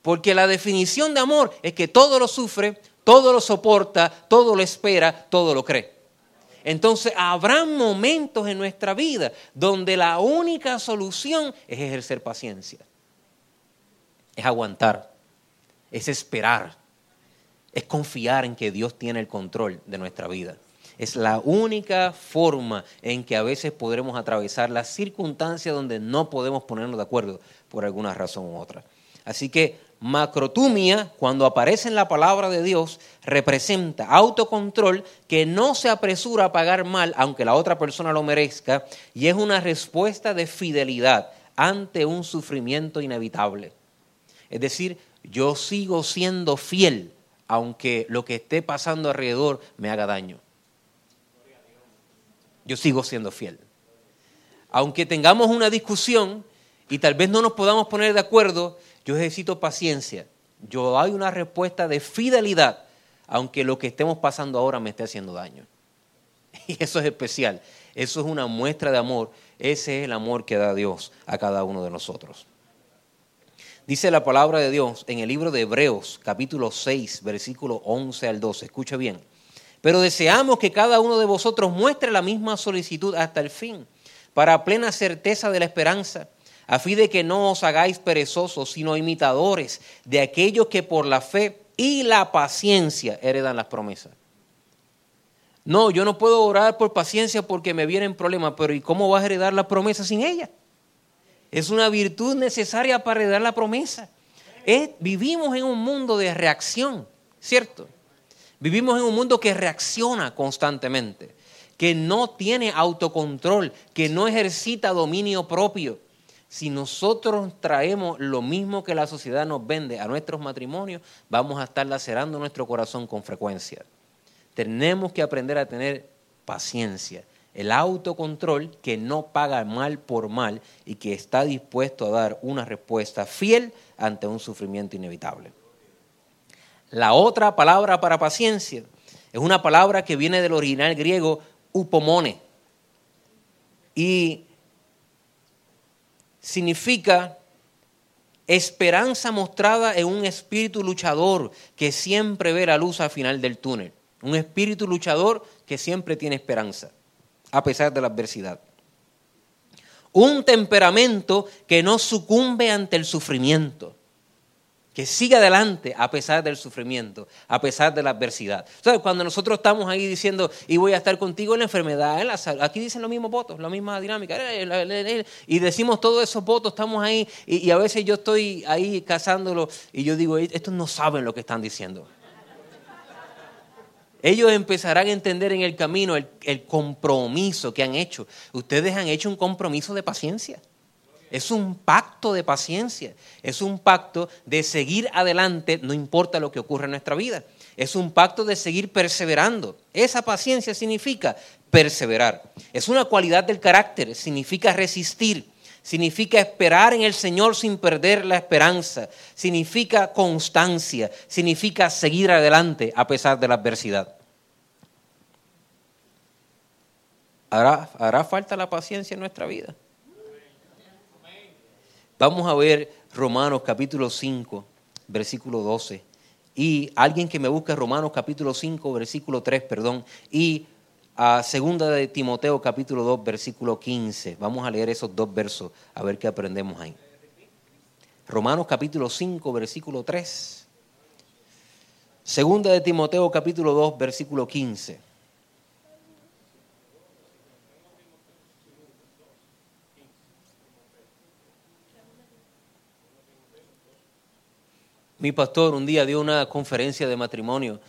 Porque la definición de amor es que todo lo sufre, todo lo soporta, todo lo espera, todo lo cree. Entonces habrá momentos en nuestra vida donde la única solución es ejercer paciencia, es aguantar, es esperar, es confiar en que Dios tiene el control de nuestra vida. Es la única forma en que a veces podremos atravesar las circunstancias donde no podemos ponernos de acuerdo por alguna razón u otra. Así que macrotumia, cuando aparece en la palabra de Dios, representa autocontrol que no se apresura a pagar mal, aunque la otra persona lo merezca, y es una respuesta de fidelidad ante un sufrimiento inevitable. Es decir, yo sigo siendo fiel, aunque lo que esté pasando alrededor me haga daño. Yo sigo siendo fiel. Aunque tengamos una discusión y tal vez no nos podamos poner de acuerdo, yo necesito paciencia. Yo hay una respuesta de fidelidad, aunque lo que estemos pasando ahora me esté haciendo daño. Y eso es especial. Eso es una muestra de amor. Ese es el amor que da Dios a cada uno de nosotros. Dice la palabra de Dios en el libro de Hebreos, capítulo 6, versículo 11 al 12. Escucha bien. Pero deseamos que cada uno de vosotros muestre la misma solicitud hasta el fin, para plena certeza de la esperanza a fin de que no os hagáis perezosos, sino imitadores de aquellos que por la fe y la paciencia heredan las promesas. No, yo no puedo orar por paciencia porque me vienen problemas, pero ¿y cómo vas a heredar la promesa sin ella? Es una virtud necesaria para heredar la promesa. vivimos en un mundo de reacción, ¿cierto? Vivimos en un mundo que reacciona constantemente, que no tiene autocontrol, que no ejercita dominio propio si nosotros traemos lo mismo que la sociedad nos vende a nuestros matrimonios, vamos a estar lacerando nuestro corazón con frecuencia. Tenemos que aprender a tener paciencia, el autocontrol que no paga mal por mal y que está dispuesto a dar una respuesta fiel ante un sufrimiento inevitable. La otra palabra para paciencia es una palabra que viene del original griego upomone. Y significa esperanza mostrada en un espíritu luchador que siempre ve la luz al final del túnel. Un espíritu luchador que siempre tiene esperanza, a pesar de la adversidad. Un temperamento que no sucumbe ante el sufrimiento que siga adelante a pesar del sufrimiento, a pesar de la adversidad. Entonces, cuando nosotros estamos ahí diciendo, y voy a estar contigo en la enfermedad, en la salud, aquí dicen los mismos votos, la misma dinámica, y decimos todos esos votos, estamos ahí, y, a veces yo estoy ahí cazándolo, y yo digo, estos no saben lo que están diciendo. Ellos empezarán a entender en el camino el compromiso que han hecho. Ustedes han hecho un compromiso de paciencia. Es un pacto de paciencia, es un pacto de seguir adelante, no importa lo que ocurra en nuestra vida. Es un pacto de seguir perseverando. Esa paciencia significa perseverar. Es una cualidad del carácter, significa resistir, significa esperar en el Señor sin perder la esperanza, significa constancia, significa seguir adelante a pesar de la adversidad. ¿Hará, hará falta la paciencia en nuestra vida? Vamos a ver Romanos capítulo 5, versículo 12. Y alguien que me busque Romanos capítulo 5, versículo 3, perdón. Y a segunda de Timoteo capítulo 2, versículo 15. Vamos a leer esos dos versos a ver qué aprendemos ahí. Romanos capítulo 5, versículo 3. Segunda de Timoteo capítulo 2, versículo 15. Mi pastor un día dio una conferencia de matrimonio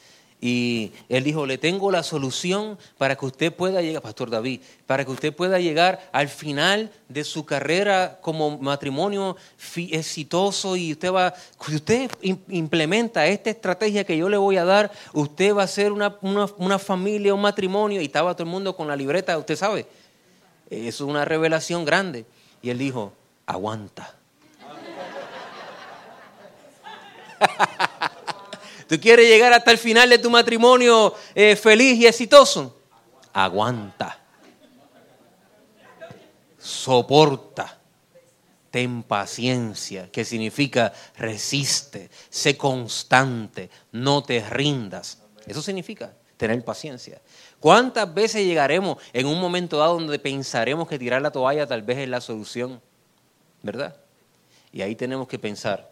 y él dijo, le tengo la solución para que usted pueda llegar, Pastor David, para que usted pueda llegar al final de su carrera como matrimonio exitoso y usted va, si usted implementa esta estrategia que yo le voy a dar, usted va a ser una, una familia, un matrimonio y estaba todo el mundo con la libreta, usted sabe, es una revelación grande. Y él dijo, Aguanta. ¿Tú quieres llegar hasta el final de tu matrimonio eh, feliz y exitoso? Aguanta. Soporta. Ten paciencia, que significa resiste, sé constante, no te rindas. Eso significa tener paciencia. ¿Cuántas veces llegaremos en un momento dado donde pensaremos que tirar la toalla tal vez es la solución? ¿Verdad? Y ahí tenemos que pensar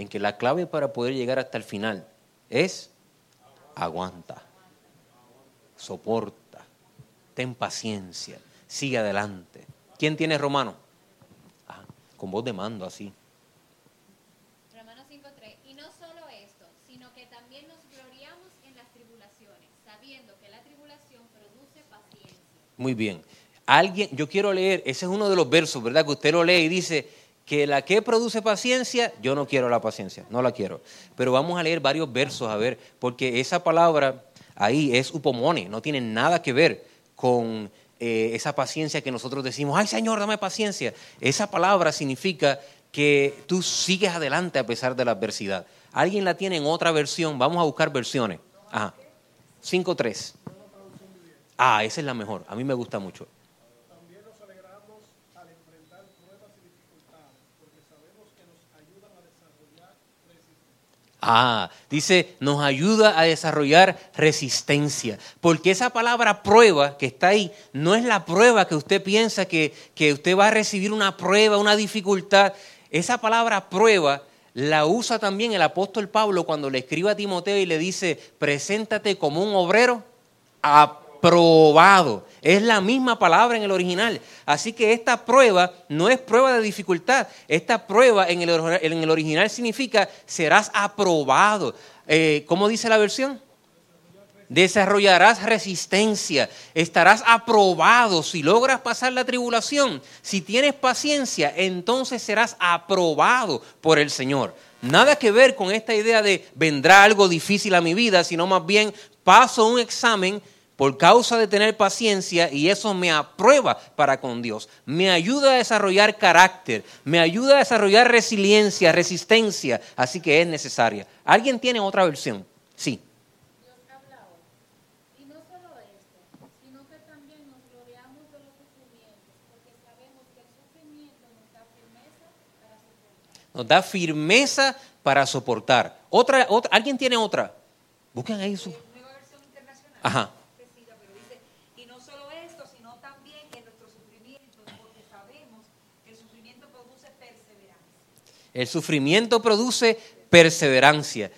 en que la clave para poder llegar hasta el final es aguanta, soporta, ten paciencia, sigue adelante. ¿Quién tiene romano? Ah, con voz de mando así. Romanos 5.3. Y no solo esto, sino que también nos gloriamos en las tribulaciones, sabiendo que la tribulación produce paciencia. Muy bien. Alguien, yo quiero leer, ese es uno de los versos, ¿verdad? Que usted lo lee y dice que la que produce paciencia, yo no quiero la paciencia, no la quiero. Pero vamos a leer varios versos a ver, porque esa palabra ahí es upomone, no tiene nada que ver con eh, esa paciencia que nosotros decimos, ay Señor, dame paciencia. Esa palabra significa que tú sigues adelante a pesar de la adversidad. ¿Alguien la tiene en otra versión? Vamos a buscar versiones. Ajá. 5.3. Ah, esa es la mejor. A mí me gusta mucho. Ah, dice, nos ayuda a desarrollar resistencia. Porque esa palabra prueba que está ahí no es la prueba que usted piensa que, que usted va a recibir una prueba, una dificultad. Esa palabra prueba la usa también el apóstol Pablo cuando le escribe a Timoteo y le dice, preséntate como un obrero aprobado. Es la misma palabra en el original. Así que esta prueba no es prueba de dificultad. Esta prueba en el, en el original significa serás aprobado. Eh, ¿Cómo dice la versión? Desarrollarás resistencia, estarás aprobado si logras pasar la tribulación. Si tienes paciencia, entonces serás aprobado por el Señor. Nada que ver con esta idea de vendrá algo difícil a mi vida, sino más bien paso un examen por causa de tener paciencia y eso me aprueba para con Dios. Me ayuda a desarrollar carácter, me ayuda a desarrollar resiliencia, resistencia, así que es necesaria. ¿Alguien tiene otra versión? Sí. Nos da firmeza para soportar. Otra, otra, ¿Alguien tiene otra? Busquen ahí su... Ajá. Y no solo esto, sino también en nuestros sufrimientos, porque sabemos que el sufrimiento produce perseverancia. El sufrimiento produce perseverancia.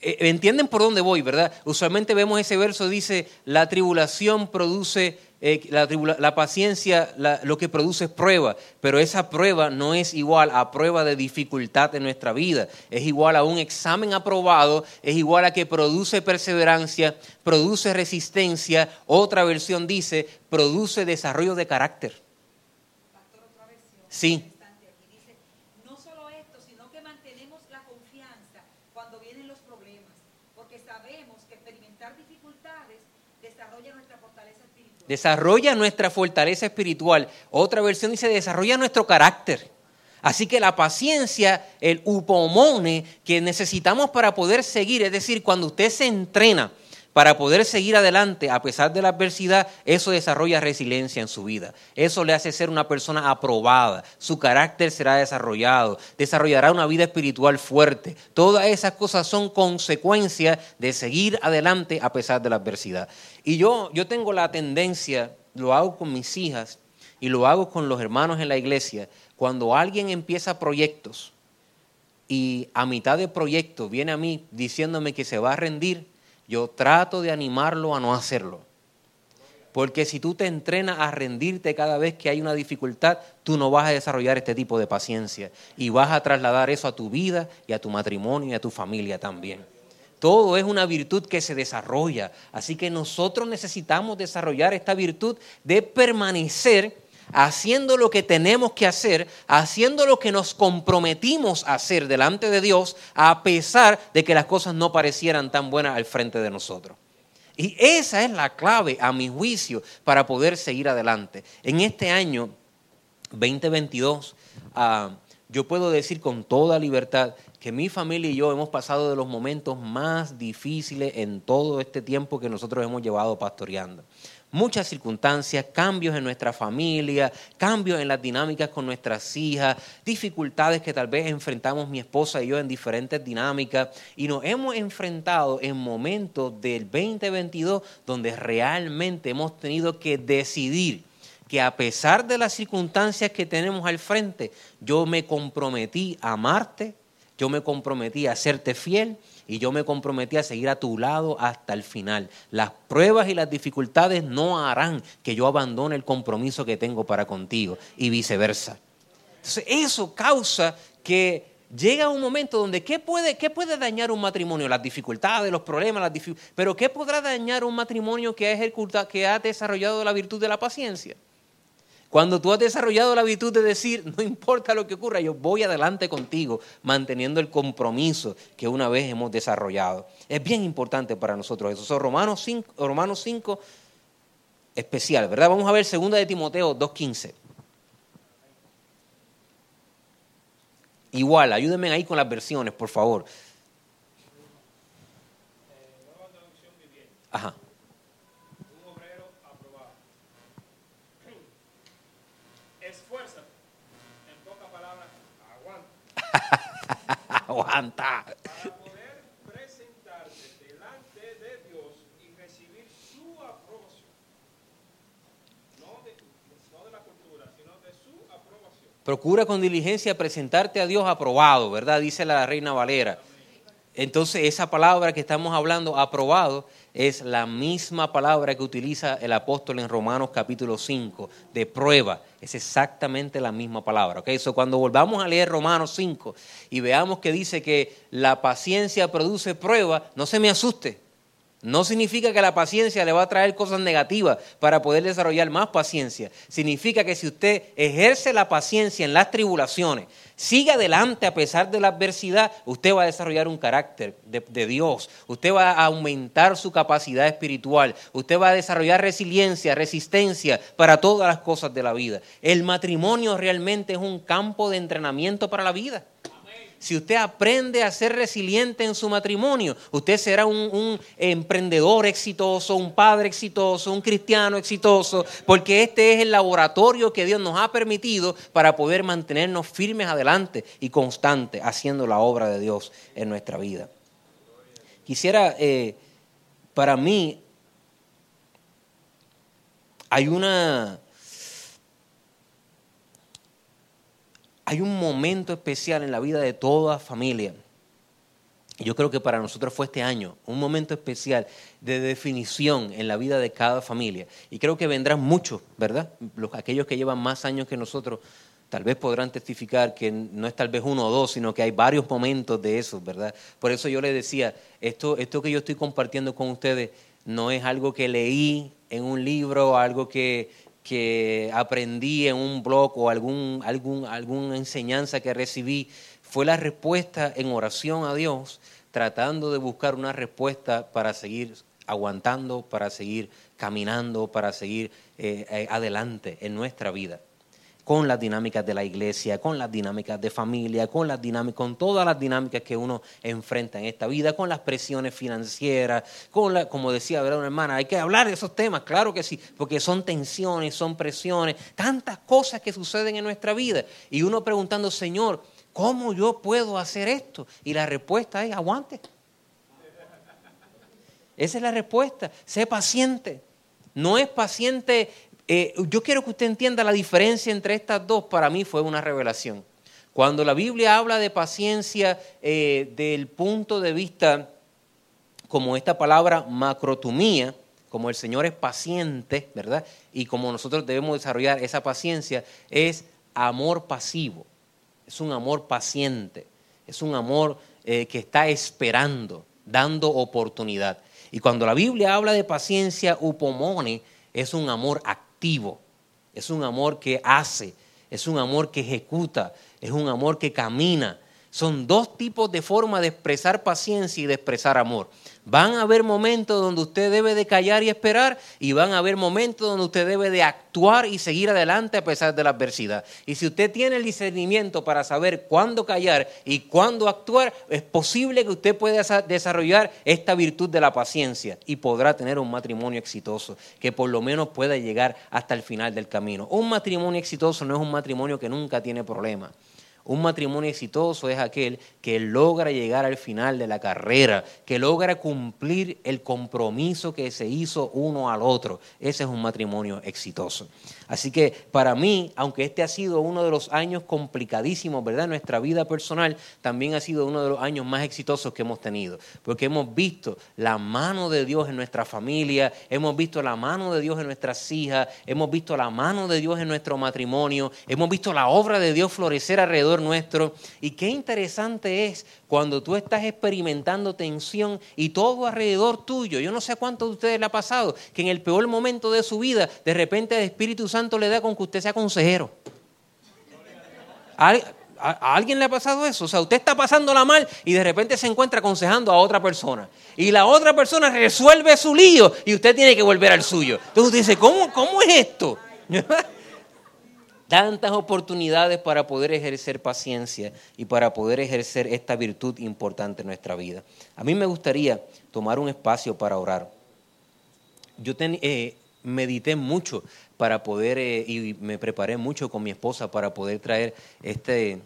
Eh, ¿Entienden por dónde voy, verdad? Usualmente vemos ese verso, dice, la tribulación produce, eh, la, paciencia lo que produce es prueba, pero esa prueba no es igual a prueba de dificultad en nuestra vida, es igual a un examen aprobado, es igual a que produce perseverancia, produce resistencia, otra versión dice, produce desarrollo de carácter. Sí. No solo esto, sino que mantenemos la confianza cuando vienen los problemas, porque sabemos que experimentar dificultades desarrolla nuestra fortaleza espiritual. desarrolla nuestra fortaleza espiritual. Otra versión dice, desarrolla nuestro carácter. Así que la paciencia, el upomone que necesitamos para poder seguir, es decir, cuando usted se entrena para poder seguir adelante a pesar de la adversidad, eso desarrolla resiliencia en su vida. Eso le hace ser una persona aprobada. Su carácter será desarrollado, desarrollará una vida espiritual fuerte. Todas esas cosas son consecuencias de seguir adelante a pesar de la adversidad. Y yo, yo tengo la tendencia, lo hago con mis hijas y lo hago con los hermanos en la iglesia, cuando alguien empieza proyectos y a mitad de proyecto viene a mí diciéndome que se va a rendir, yo trato de animarlo a no hacerlo. Porque si tú te entrenas a rendirte cada vez que hay una dificultad, tú no vas a desarrollar este tipo de paciencia y vas a trasladar eso a tu vida y a tu matrimonio y a tu familia también. Todo es una virtud que se desarrolla. Así que nosotros necesitamos desarrollar esta virtud de permanecer haciendo lo que tenemos que hacer, haciendo lo que nos comprometimos a hacer delante de Dios, a pesar de que las cosas no parecieran tan buenas al frente de nosotros. Y esa es la clave, a mi juicio, para poder seguir adelante. En este año 2022, ah, yo puedo decir con toda libertad que mi familia y yo hemos pasado de los momentos más difíciles en todo este tiempo que nosotros hemos llevado pastoreando. Muchas circunstancias, cambios en nuestra familia, cambios en las dinámicas con nuestras hijas, dificultades que tal vez enfrentamos mi esposa y yo en diferentes dinámicas y nos hemos enfrentado en momentos del 2022 donde realmente hemos tenido que decidir que a pesar de las circunstancias que tenemos al frente, yo me comprometí a amarte, yo me comprometí a serte fiel y yo me comprometí a seguir a tu lado hasta el final. Las pruebas y las dificultades no harán que yo abandone el compromiso que tengo para contigo y viceversa. Entonces, eso causa que llega un momento donde ¿qué puede, qué puede dañar un matrimonio? Las dificultades, los problemas, las dificultades. Pero ¿qué podrá dañar un matrimonio que ha, que ha desarrollado la virtud de la paciencia? Cuando tú has desarrollado la virtud de decir, no importa lo que ocurra, yo voy adelante contigo, manteniendo el compromiso que una vez hemos desarrollado. Es bien importante para nosotros eso. So, Romanos 5, Romanos 5 especial, ¿verdad? Vamos a ver 2 de Timoteo 2.15. Igual, ayúdenme ahí con las versiones, por favor. Ajá. Esfuerza. En pocas palabras, aguanta. Aguanta. Para poder presentarte delante de Dios y recibir su aprobación. No de, no de la cultura, sino de su aprobación. Procura con diligencia presentarte a Dios aprobado, ¿verdad? Dice la reina Valera. Entonces, esa palabra que estamos hablando, aprobado, es la misma palabra que utiliza el apóstol en Romanos capítulo 5, de prueba. Es exactamente la misma palabra. ¿ok? So, cuando volvamos a leer Romanos 5 y veamos que dice que la paciencia produce prueba, no se me asuste. No significa que la paciencia le va a traer cosas negativas para poder desarrollar más paciencia. Significa que si usted ejerce la paciencia en las tribulaciones, sigue adelante a pesar de la adversidad, usted va a desarrollar un carácter de, de Dios. Usted va a aumentar su capacidad espiritual. Usted va a desarrollar resiliencia, resistencia para todas las cosas de la vida. El matrimonio realmente es un campo de entrenamiento para la vida. Si usted aprende a ser resiliente en su matrimonio, usted será un, emprendedor exitoso, un padre exitoso, un cristiano exitoso, porque este es el laboratorio que Dios nos ha permitido para poder mantenernos firmes adelante y constantes haciendo la obra de Dios en nuestra vida. Quisiera, eh, para mí, hay una hay un momento especial en la vida de toda familia. Yo creo que para nosotros fue este año, un momento especial de definición en la vida de cada familia. Y creo que vendrán muchos, ¿verdad? Los, aquellos que llevan más años que nosotros, tal vez podrán testificar que no es tal vez uno o dos, sino que hay varios momentos de eso, ¿verdad? Por eso yo les decía, esto, esto que yo estoy compartiendo con ustedes no es algo que leí en un libro, algo que, que aprendí en un blog o algún, algún, alguna enseñanza que recibí, fue la respuesta en oración a Dios, tratando de buscar una respuesta para seguir aguantando, para seguir caminando, para seguir eh, eh, adelante en nuestra vida con las dinámicas de la iglesia, con las dinámicas de familia, con las con todas las dinámicas que uno enfrenta en esta vida, con las presiones financieras, con la, como decía ¿verdad, una hermana, hay que hablar de esos temas, claro que sí, porque son tensiones, son presiones, tantas cosas que suceden en nuestra vida. Y uno preguntando, Señor, ¿cómo yo puedo hacer esto? Y la respuesta es, aguante. Esa es la respuesta, sé paciente. No es paciente eh, yo quiero que usted entienda la diferencia entre estas dos, para mí fue una revelación. Cuando la Biblia habla de paciencia eh, del punto de vista como esta palabra macrotumía, como el Señor es paciente, ¿verdad? Y como nosotros debemos desarrollar esa paciencia, es amor pasivo, es un amor paciente, es un amor eh, que está esperando, dando oportunidad. Y cuando la Biblia habla de paciencia, upomone, es un amor activo es un amor que hace, es un amor que ejecuta, es un amor que camina. Son dos tipos de forma de expresar paciencia y de expresar amor. Van a haber momentos donde usted debe de callar y esperar y van a haber momentos donde usted debe de actuar y seguir adelante a pesar de la adversidad. Y si usted tiene el discernimiento para saber cuándo callar y cuándo actuar, es posible que usted pueda desa- desarrollar esta virtud de la paciencia y podrá tener un matrimonio exitoso, que por lo menos pueda llegar hasta el final del camino. Un matrimonio exitoso no es un matrimonio que nunca tiene problemas. Un matrimonio exitoso es aquel que logra llegar al final de la carrera, que logra cumplir el compromiso que se hizo uno al otro. Ese es un matrimonio exitoso. Así que para mí, aunque este ha sido uno de los años complicadísimos, ¿verdad? Nuestra vida personal, también ha sido uno de los años más exitosos que hemos tenido, porque hemos visto la mano de Dios en nuestra familia, hemos visto la mano de Dios en nuestras hijas, hemos visto la mano de Dios en nuestro matrimonio, hemos visto la obra de Dios florecer alrededor nuestro. Y qué interesante es cuando tú estás experimentando tensión y todo alrededor tuyo. Yo no sé a cuántos de ustedes le ha pasado que en el peor momento de su vida, de repente el Espíritu Santo le da con que usted sea consejero. ¿A, a- a alguien le ha pasado eso? O sea, usted está pasándola mal y de repente se encuentra aconsejando a otra persona. Y la otra persona resuelve su lío y usted tiene que volver al suyo. Entonces usted dice, ¿cómo, cómo es esto? tantas oportunidades para poder ejercer paciencia y para poder ejercer esta virtud importante en nuestra vida. A mí me gustaría tomar un espacio para orar. Yo eh, medité mucho para poder, eh, y me preparé mucho con mi esposa para poder traer este,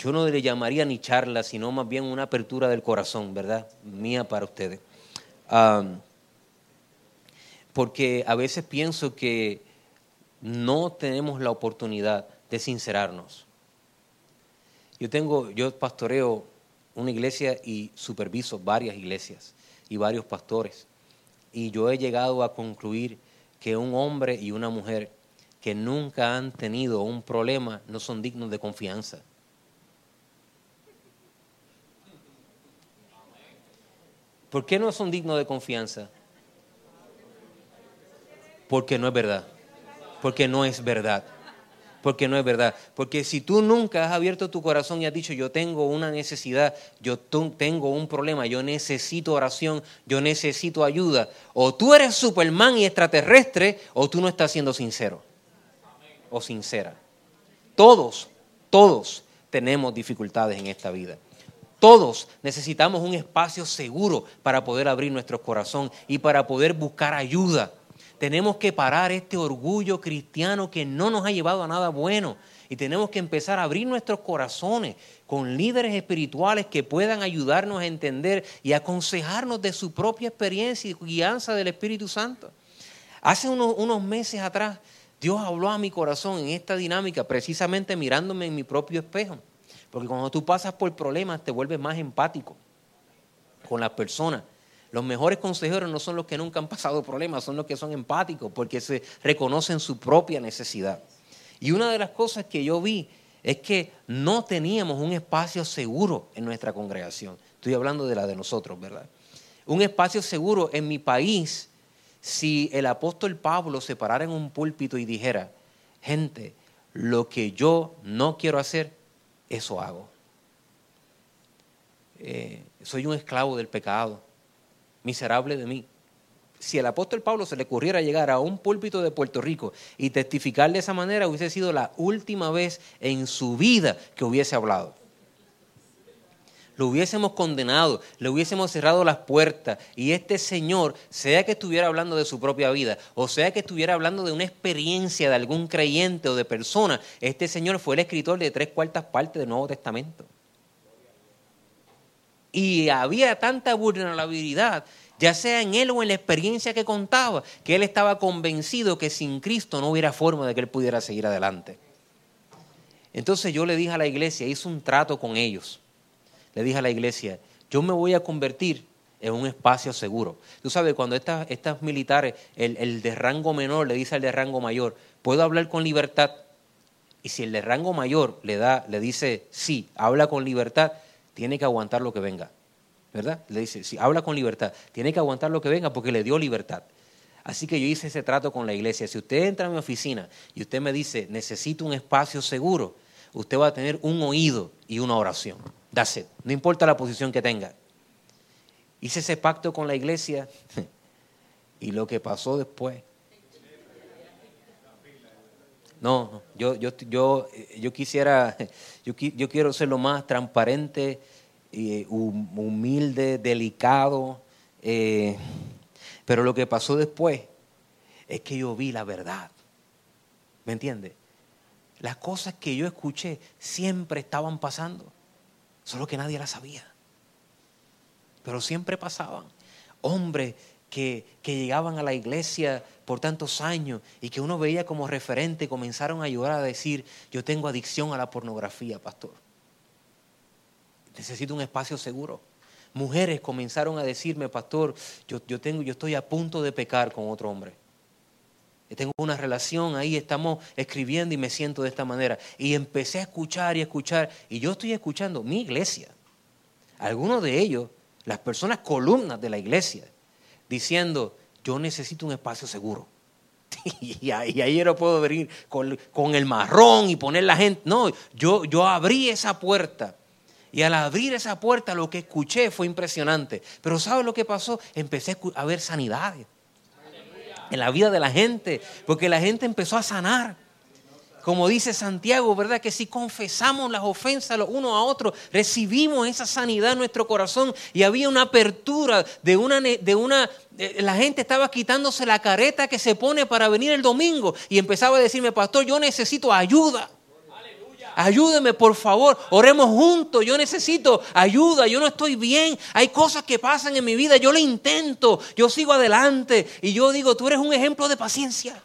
yo no le llamaría ni charla, sino más bien una apertura del corazón, ¿verdad? Mía para ustedes. Am, porque a veces pienso que no tenemos la oportunidad de sincerarnos. Yo tengo, yo pastoreo una iglesia y superviso varias iglesias y varios pastores. Y yo he llegado a concluir que un hombre y una mujer que nunca han tenido un problema no son dignos de confianza. ¿Por qué no son dignos de confianza? Porque no es verdad. Porque no es verdad. Porque no es verdad. Porque si tú nunca has abierto tu corazón y has dicho, yo tengo una necesidad, yo tengo un problema, yo necesito oración, yo necesito ayuda, o tú eres Superman y extraterrestre, o tú no estás siendo sincero o sincera. Todos, todos tenemos dificultades en esta vida. Todos necesitamos un espacio seguro para poder abrir nuestro corazón y para poder buscar ayuda. Tenemos que parar este orgullo cristiano que no nos ha llevado a nada bueno. Y tenemos que empezar a abrir nuestros corazones con líderes espirituales que puedan ayudarnos a entender y aconsejarnos de su propia experiencia y guianza del Espíritu Santo. Hace unos, unos meses atrás, Dios habló a mi corazón en esta dinámica, precisamente mirándome en mi propio espejo. Porque cuando tú pasas por problemas, te vuelves más empático con las personas. Los mejores consejeros no son los que nunca han pasado problemas, son los que son empáticos, porque se reconocen su propia necesidad. Y una de las cosas que yo vi es que no teníamos un espacio seguro en nuestra congregación. Estoy hablando de la de nosotros, ¿verdad? Un espacio seguro en mi país si el apóstol Pablo se parara en un púlpito y dijera, gente, lo que yo no quiero hacer, eso hago. Eh, soy un esclavo del pecado, miserable de mí. Si el apóstol Pablo se le ocurriera llegar a un púlpito de Puerto Rico y testificar de esa manera, hubiese sido la última vez en su vida que hubiese hablado lo hubiésemos condenado, le hubiésemos cerrado las puertas y este señor, sea que estuviera hablando de su propia vida o sea que estuviera hablando de una experiencia de algún creyente o de persona, este señor fue el escritor de tres cuartas partes del Nuevo Testamento. Y había tanta vulnerabilidad, ya sea en él o en la experiencia que contaba, que él estaba convencido que sin Cristo no hubiera forma de que él pudiera seguir adelante. Entonces yo le dije a la iglesia, hice un trato con ellos le dije a la iglesia, yo me voy a convertir en un espacio seguro. Tú sabes, cuando estas, militares, el, el de rango menor le dice al de rango mayor, ¿puedo hablar con libertad? Y si el de rango mayor le, da, le dice, sí, habla con libertad, tiene que aguantar lo que venga. ¿Verdad? Le dice, sí, habla con libertad, tiene que aguantar lo que venga porque le dio libertad. Así que yo hice ese trato con la iglesia. Si usted entra a mi oficina y usted me dice, necesito un espacio seguro, usted va a tener un oído y una oración. That's. No importa la posición que tenga. Hice ese pacto con la iglesia y lo que pasó después. No, no, yo, yo, yo, yo quisiera, yo, yo quiero ser lo más transparente, hum- humilde, delicado, eh, pero lo que pasó después es que yo vi la verdad. ¿Me entiende? Las cosas que yo escuché siempre estaban pasando, solo que nadie las sabía. Pero siempre pasaban. Hombres que, que llegaban a la iglesia por tantos años y que uno veía como referente comenzaron a llorar a decir, yo tengo adicción a la pornografía, pastor. Necesito un espacio seguro. Mujeres comenzaron a decirme, pastor, yo, yo, tengo, yo estoy a punto de pecar con otro hombre. Tengo una relación ahí, estamos escribiendo y me siento de esta manera. Y empecé a escuchar y escuchar. Y yo estoy escuchando mi iglesia. Algunos de ellos, las personas columnas de la iglesia, diciendo, yo necesito un espacio seguro. Y ahí, no puedo venir con, con el marrón y poner la gente. No, yo, yo abrí esa puerta. Y al abrir esa puerta lo que escuché fue impresionante. Pero ¿sabes lo que pasó? Empecé a ver sanidades en la vida de la gente, porque la gente empezó a sanar. Como dice Santiago, ¿verdad? Que si confesamos las ofensas los unos a otros, recibimos esa sanidad en nuestro corazón y había una apertura de una... De una la gente estaba quitándose la careta que se pone para venir el domingo y empezaba a decirme, pastor, yo necesito ayuda. Ayúdeme, por favor. Oremos juntos. Yo necesito ayuda. Yo no estoy bien. Hay cosas que pasan en mi vida. Yo lo intento. Yo sigo adelante. Y yo digo, tú eres un ejemplo de paciencia.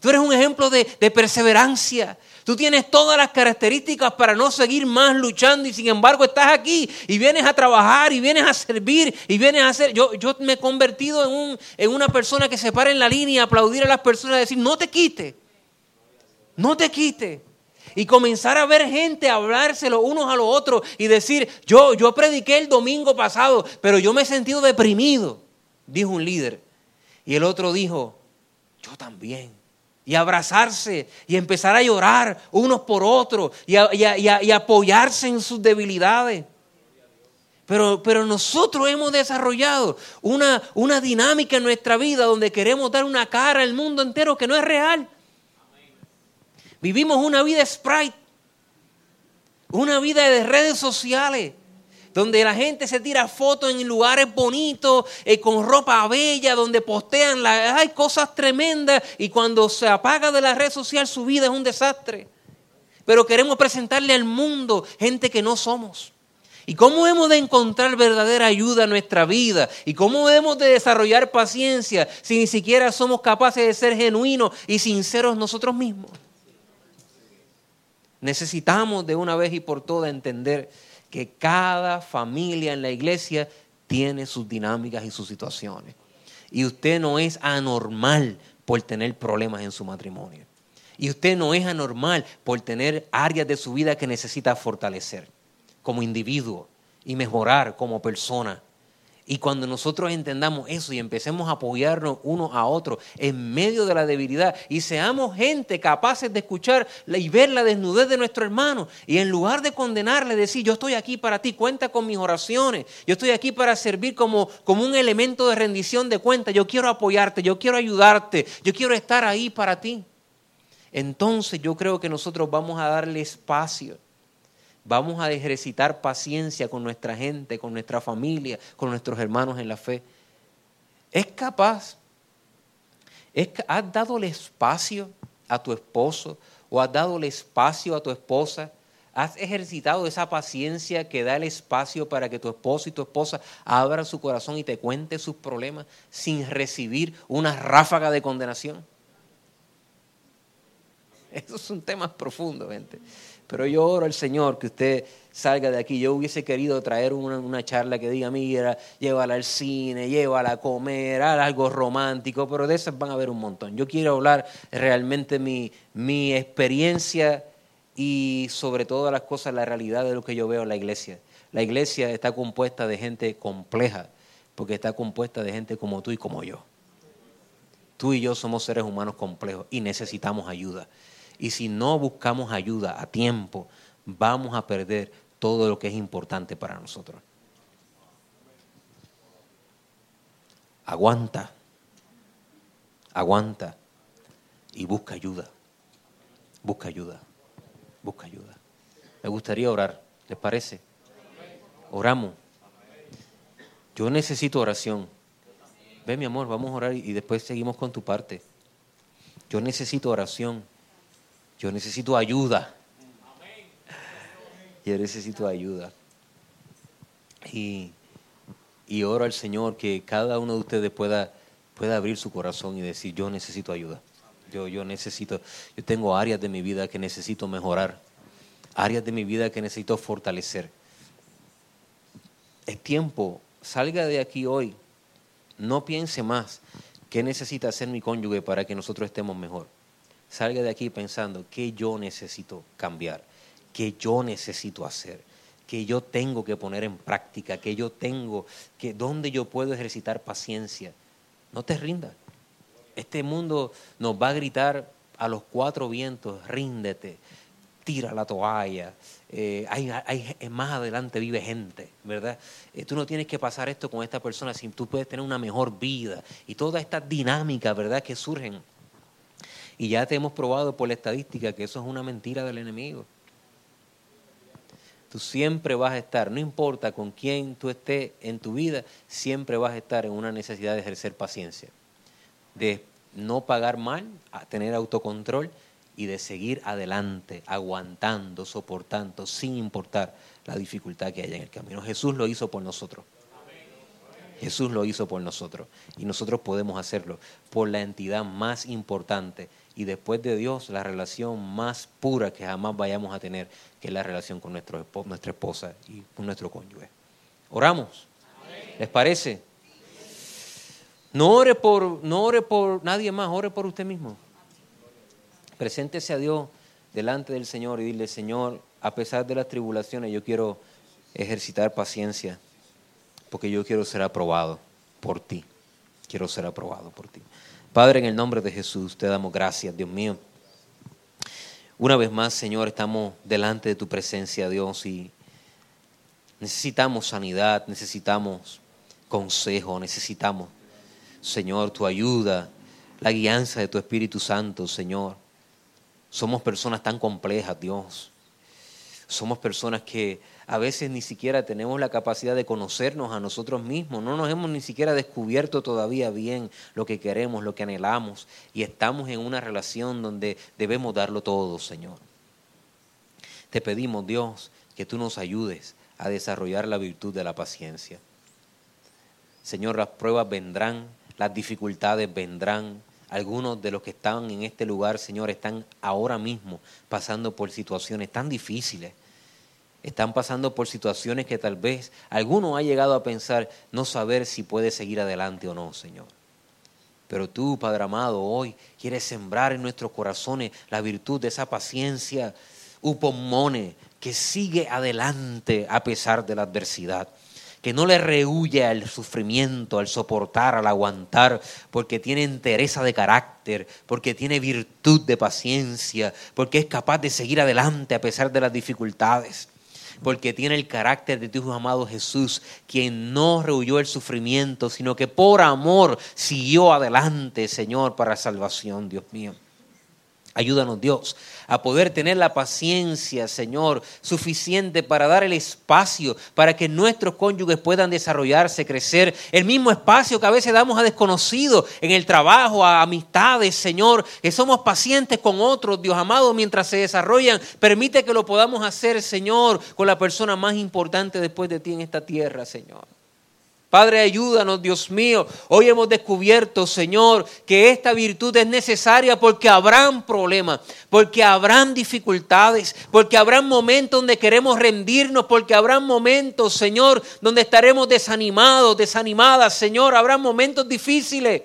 Tú eres un ejemplo de, de perseverancia. Tú tienes todas las características para no seguir más luchando y sin embargo estás aquí y vienes a trabajar y vienes a servir y vienes a hacer... Yo, yo me he convertido en, un, en una persona que se para en la línea a aplaudir a las personas y decir, no te quite, no te quite. Y comenzar a ver gente hablárselo unos a los otros y decir, yo, yo prediqué el domingo pasado, pero yo me he sentido deprimido, dijo un líder. Y el otro dijo, yo también. Y abrazarse y empezar a llorar unos por otros y, a- apoyarse en sus debilidades. Pero, pero nosotros hemos desarrollado una, una dinámica en nuestra vida donde queremos dar una cara al mundo entero que no es real. Vivimos una vida sprite, una vida de redes sociales, donde la gente se tira fotos en lugares bonitos, eh, con ropa bella, donde postean la, hay cosas tremendas y cuando se apaga de la red social su vida es un desastre. Pero queremos presentarle al mundo gente que no somos. ¿Y cómo hemos de encontrar verdadera ayuda en nuestra vida? ¿Y cómo hemos de desarrollar paciencia si ni siquiera somos capaces de ser genuinos y sinceros nosotros mismos? Necesitamos de una vez y por todas entender que cada familia en la iglesia tiene sus dinámicas y sus situaciones. Y usted no es anormal por tener problemas en su matrimonio. Y usted no es anormal por tener áreas de su vida que necesita fortalecer como individuo y mejorar como persona. Y cuando nosotros entendamos eso y empecemos a apoyarnos unos a otros en medio de la debilidad y seamos gente capaces de escuchar y ver la desnudez de nuestro hermano y en lugar de condenarle, decir, yo estoy aquí para ti, cuenta con mis oraciones, yo estoy aquí para servir como, como un elemento de rendición de cuenta, yo quiero apoyarte, yo quiero ayudarte, yo quiero estar ahí para ti. Entonces yo creo que nosotros vamos a darle espacio Vamos a ejercitar paciencia con nuestra gente, con nuestra familia, con nuestros hermanos en la fe. ¿Es capaz? ¿Es ¿Has dado el espacio a tu esposo o has dado el espacio a tu esposa? ¿Has ejercitado esa paciencia que da el espacio para que tu esposo y tu esposa abran su corazón y te cuente sus problemas sin recibir una ráfaga de condenación? Eso es un tema profundo, gente. Pero yo oro al Señor que usted salga de aquí. Yo hubiese querido traer una, una charla que diga, mira, llévala al cine, llévala a comer, haz algo romántico, pero de esas van a haber un montón. Yo quiero hablar realmente mi, mi experiencia y sobre todas las cosas la realidad de lo que yo veo en la iglesia. La iglesia está compuesta de gente compleja, porque está compuesta de gente como tú y como yo. Tú y yo somos seres humanos complejos y necesitamos ayuda. Y si no buscamos ayuda a tiempo, vamos a perder todo lo que es importante para nosotros. Aguanta, aguanta y busca ayuda. Busca ayuda, busca ayuda. Me gustaría orar, ¿les parece? Oramos. Yo necesito oración. Ve mi amor, vamos a orar y después seguimos con tu parte. Yo necesito oración. Yo necesito ayuda. Yo necesito ayuda. Y, y oro al Señor que cada uno de ustedes pueda, pueda abrir su corazón y decir, yo necesito ayuda. Yo, yo necesito, yo tengo áreas de mi vida que necesito mejorar, áreas de mi vida que necesito fortalecer. Es tiempo, salga de aquí hoy, no piense más qué necesita hacer mi cónyuge para que nosotros estemos mejor. Salga de aquí pensando qué yo necesito cambiar, qué yo necesito hacer, qué yo tengo que poner en práctica, qué yo tengo, que dónde yo puedo ejercitar paciencia. No te rindas. Este mundo nos va a gritar a los cuatro vientos, ríndete, tira la toalla. Eh, hay, más adelante vive gente, ¿verdad? Eh, tú no tienes que pasar esto con esta persona, si tú puedes tener una mejor vida. Y todas estas dinámicas, ¿verdad?, que surgen. Y ya te hemos probado por la estadística que eso es una mentira del enemigo. Tú siempre vas a estar, no importa con quién tú estés en tu vida, siempre vas a estar en una necesidad de ejercer paciencia, de no pagar mal, a tener autocontrol y de seguir adelante, aguantando, soportando, sin importar la dificultad que haya en el camino. Jesús lo hizo por nosotros. Jesús lo hizo por nosotros y nosotros podemos hacerlo por la entidad más importante y después de Dios la relación más pura que jamás vayamos a tener, que es la relación con nuestro, nuestra esposa y con nuestro cónyuge. Oramos. ¿Les parece? No ore por, no ore por nadie más, ore por usted mismo. Preséntese a Dios delante del Señor y dile, Señor, a pesar de las tribulaciones, yo quiero ejercitar paciencia, porque yo quiero ser aprobado por ti. Quiero ser aprobado por ti. Padre, en el nombre de Jesús, te damos gracias, Dios mío. Una vez más, Señor, estamos delante de tu presencia, Dios, y necesitamos sanidad, necesitamos consejo, necesitamos, Señor, tu ayuda, la guianza de tu Espíritu Santo, Señor. Somos personas tan complejas, Dios. Somos personas que a veces ni siquiera tenemos la capacidad de conocernos a nosotros mismos. No nos hemos ni siquiera descubierto todavía bien lo que queremos, lo que anhelamos. Y estamos en una relación donde debemos darlo todo, Señor. Te pedimos, Dios, que tú nos ayudes a desarrollar la virtud de la paciencia. Señor, las pruebas vendrán, las dificultades vendrán. Algunos de los que están en este lugar, Señor, están ahora mismo pasando por situaciones tan difíciles. Están pasando por situaciones que tal vez alguno ha llegado a pensar no saber si puede seguir adelante o no, Señor. Pero tú, Padre amado, hoy quieres sembrar en nuestros corazones la virtud de esa paciencia upomone que sigue adelante a pesar de la adversidad que no le rehuye al sufrimiento, al soportar, al aguantar, porque tiene entereza de carácter, porque tiene virtud de paciencia, porque es capaz de seguir adelante a pesar de las dificultades, porque tiene el carácter de tu amado Jesús, quien no rehuyó el sufrimiento, sino que por amor siguió adelante, Señor, para salvación, Dios mío. Ayúdanos, Dios, a poder tener la paciencia, Señor, suficiente para dar el espacio para que nuestros cónyuges puedan desarrollarse, crecer. El mismo espacio que a veces damos a desconocidos en el trabajo, a amistades, Señor, que somos pacientes con otros, Dios amado, mientras se desarrollan. Permite que lo podamos hacer, Señor, con la persona más importante después de ti en esta tierra, Señor. Padre, ayúdanos, Dios mío. Hoy hemos descubierto, Señor, que esta virtud es necesaria porque habrán problemas, porque habrán dificultades, porque habrán momentos donde queremos rendirnos, porque habrán momentos, Señor, donde estaremos desanimados, desanimadas, Señor. Habrán momentos difíciles.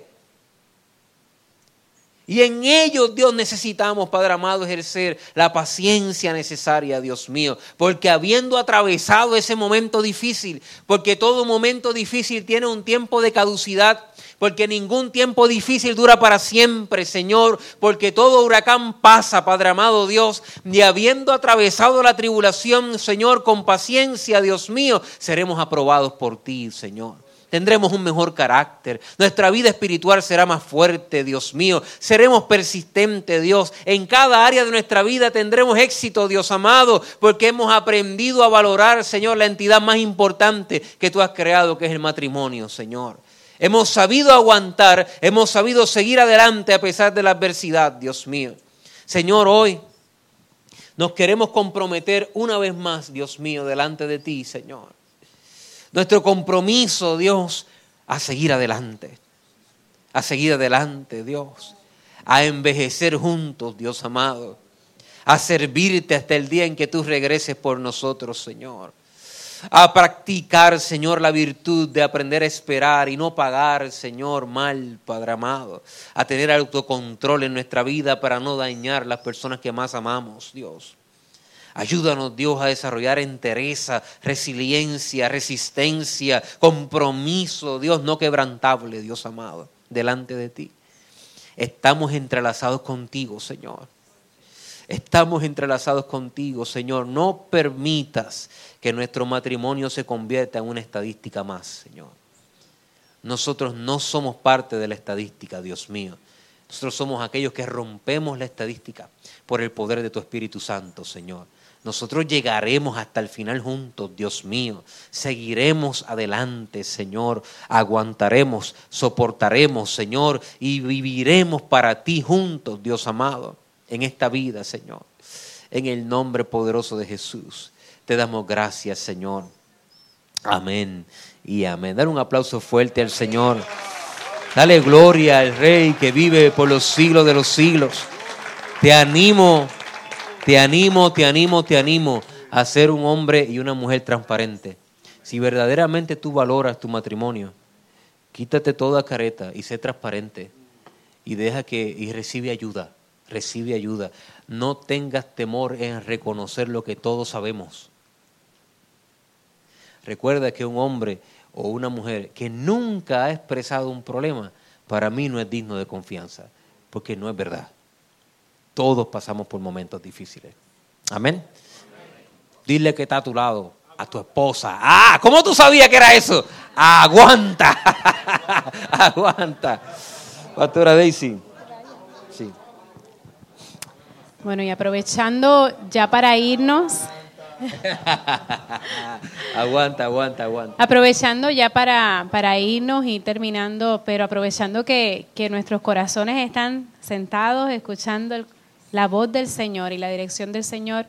Y en ellos, Dios, necesitamos, Padre amado, ejercer la paciencia necesaria, Dios mío. Porque habiendo atravesado ese momento difícil, porque todo momento difícil tiene un tiempo de caducidad, porque ningún tiempo difícil dura para siempre, Señor, porque todo huracán pasa, Padre amado Dios, y habiendo atravesado la tribulación, Señor, con paciencia, Dios mío, seremos aprobados por ti, Señor. Tendremos un mejor carácter. Nuestra vida espiritual será más fuerte, Dios mío. Seremos persistentes, Dios. En cada área de nuestra vida tendremos éxito, Dios amado, porque hemos aprendido a valorar, Señor, la entidad más importante que tú has creado, que es el matrimonio, Señor. Hemos sabido aguantar, hemos sabido seguir adelante a pesar de la adversidad, Dios mío. Señor, hoy nos queremos comprometer una vez más, Dios mío, delante de ti, Señor. Nuestro compromiso, Dios, a seguir adelante, a seguir adelante, Dios, a envejecer juntos, Dios amado, a servirte hasta el día en que tú regreses por nosotros, Señor. A practicar, Señor, la virtud de aprender a esperar y no pagar, Señor, mal, Padre amado, a tener autocontrol en nuestra vida para no dañar las personas que más amamos, Dios. Ayúdanos, Dios, a desarrollar entereza, resiliencia, resistencia, compromiso, Dios, no quebrantable, Dios amado, delante de ti. Estamos entrelazados contigo, Señor. Estamos entrelazados contigo, Señor. No permitas que nuestro matrimonio se convierta en una estadística más, Señor. Nosotros no somos parte de la estadística, Dios mío. Nosotros somos aquellos que rompemos la estadística por el poder de tu Espíritu Santo, Señor. Nosotros llegaremos hasta el final juntos, Dios mío. Seguiremos adelante, Señor. Aguantaremos, soportaremos, Señor, y viviremos para ti juntos, Dios amado, en esta vida, Señor. En el nombre poderoso de Jesús. Te damos gracias, Señor. Amén y amén. Dar un aplauso fuerte al Señor. Dale gloria al Rey que vive por los siglos de los siglos. Te animo te animo, te animo, te animo a ser un hombre y una mujer transparente. Si verdaderamente tú valoras tu matrimonio, quítate toda careta y sé transparente. Y deja que, y recibe ayuda, recibe ayuda. No tengas temor en reconocer lo que todos sabemos. Recuerda que un hombre o una mujer que nunca ha expresado un problema, para mí no es digno de confianza, porque no es verdad. Todos pasamos por momentos difíciles. Amén. Dile que está a tu lado, a tu esposa. Ah, ¿cómo tú sabías que era eso? Aguanta. Aguanta. Pastora Daisy. Sí. Bueno, y aprovechando ya para irnos. aguanta, aguanta, aguanta. Aprovechando ya para, para irnos y terminando, pero aprovechando que, que nuestros corazones están sentados escuchando el, la voz del Señor y la dirección del Señor,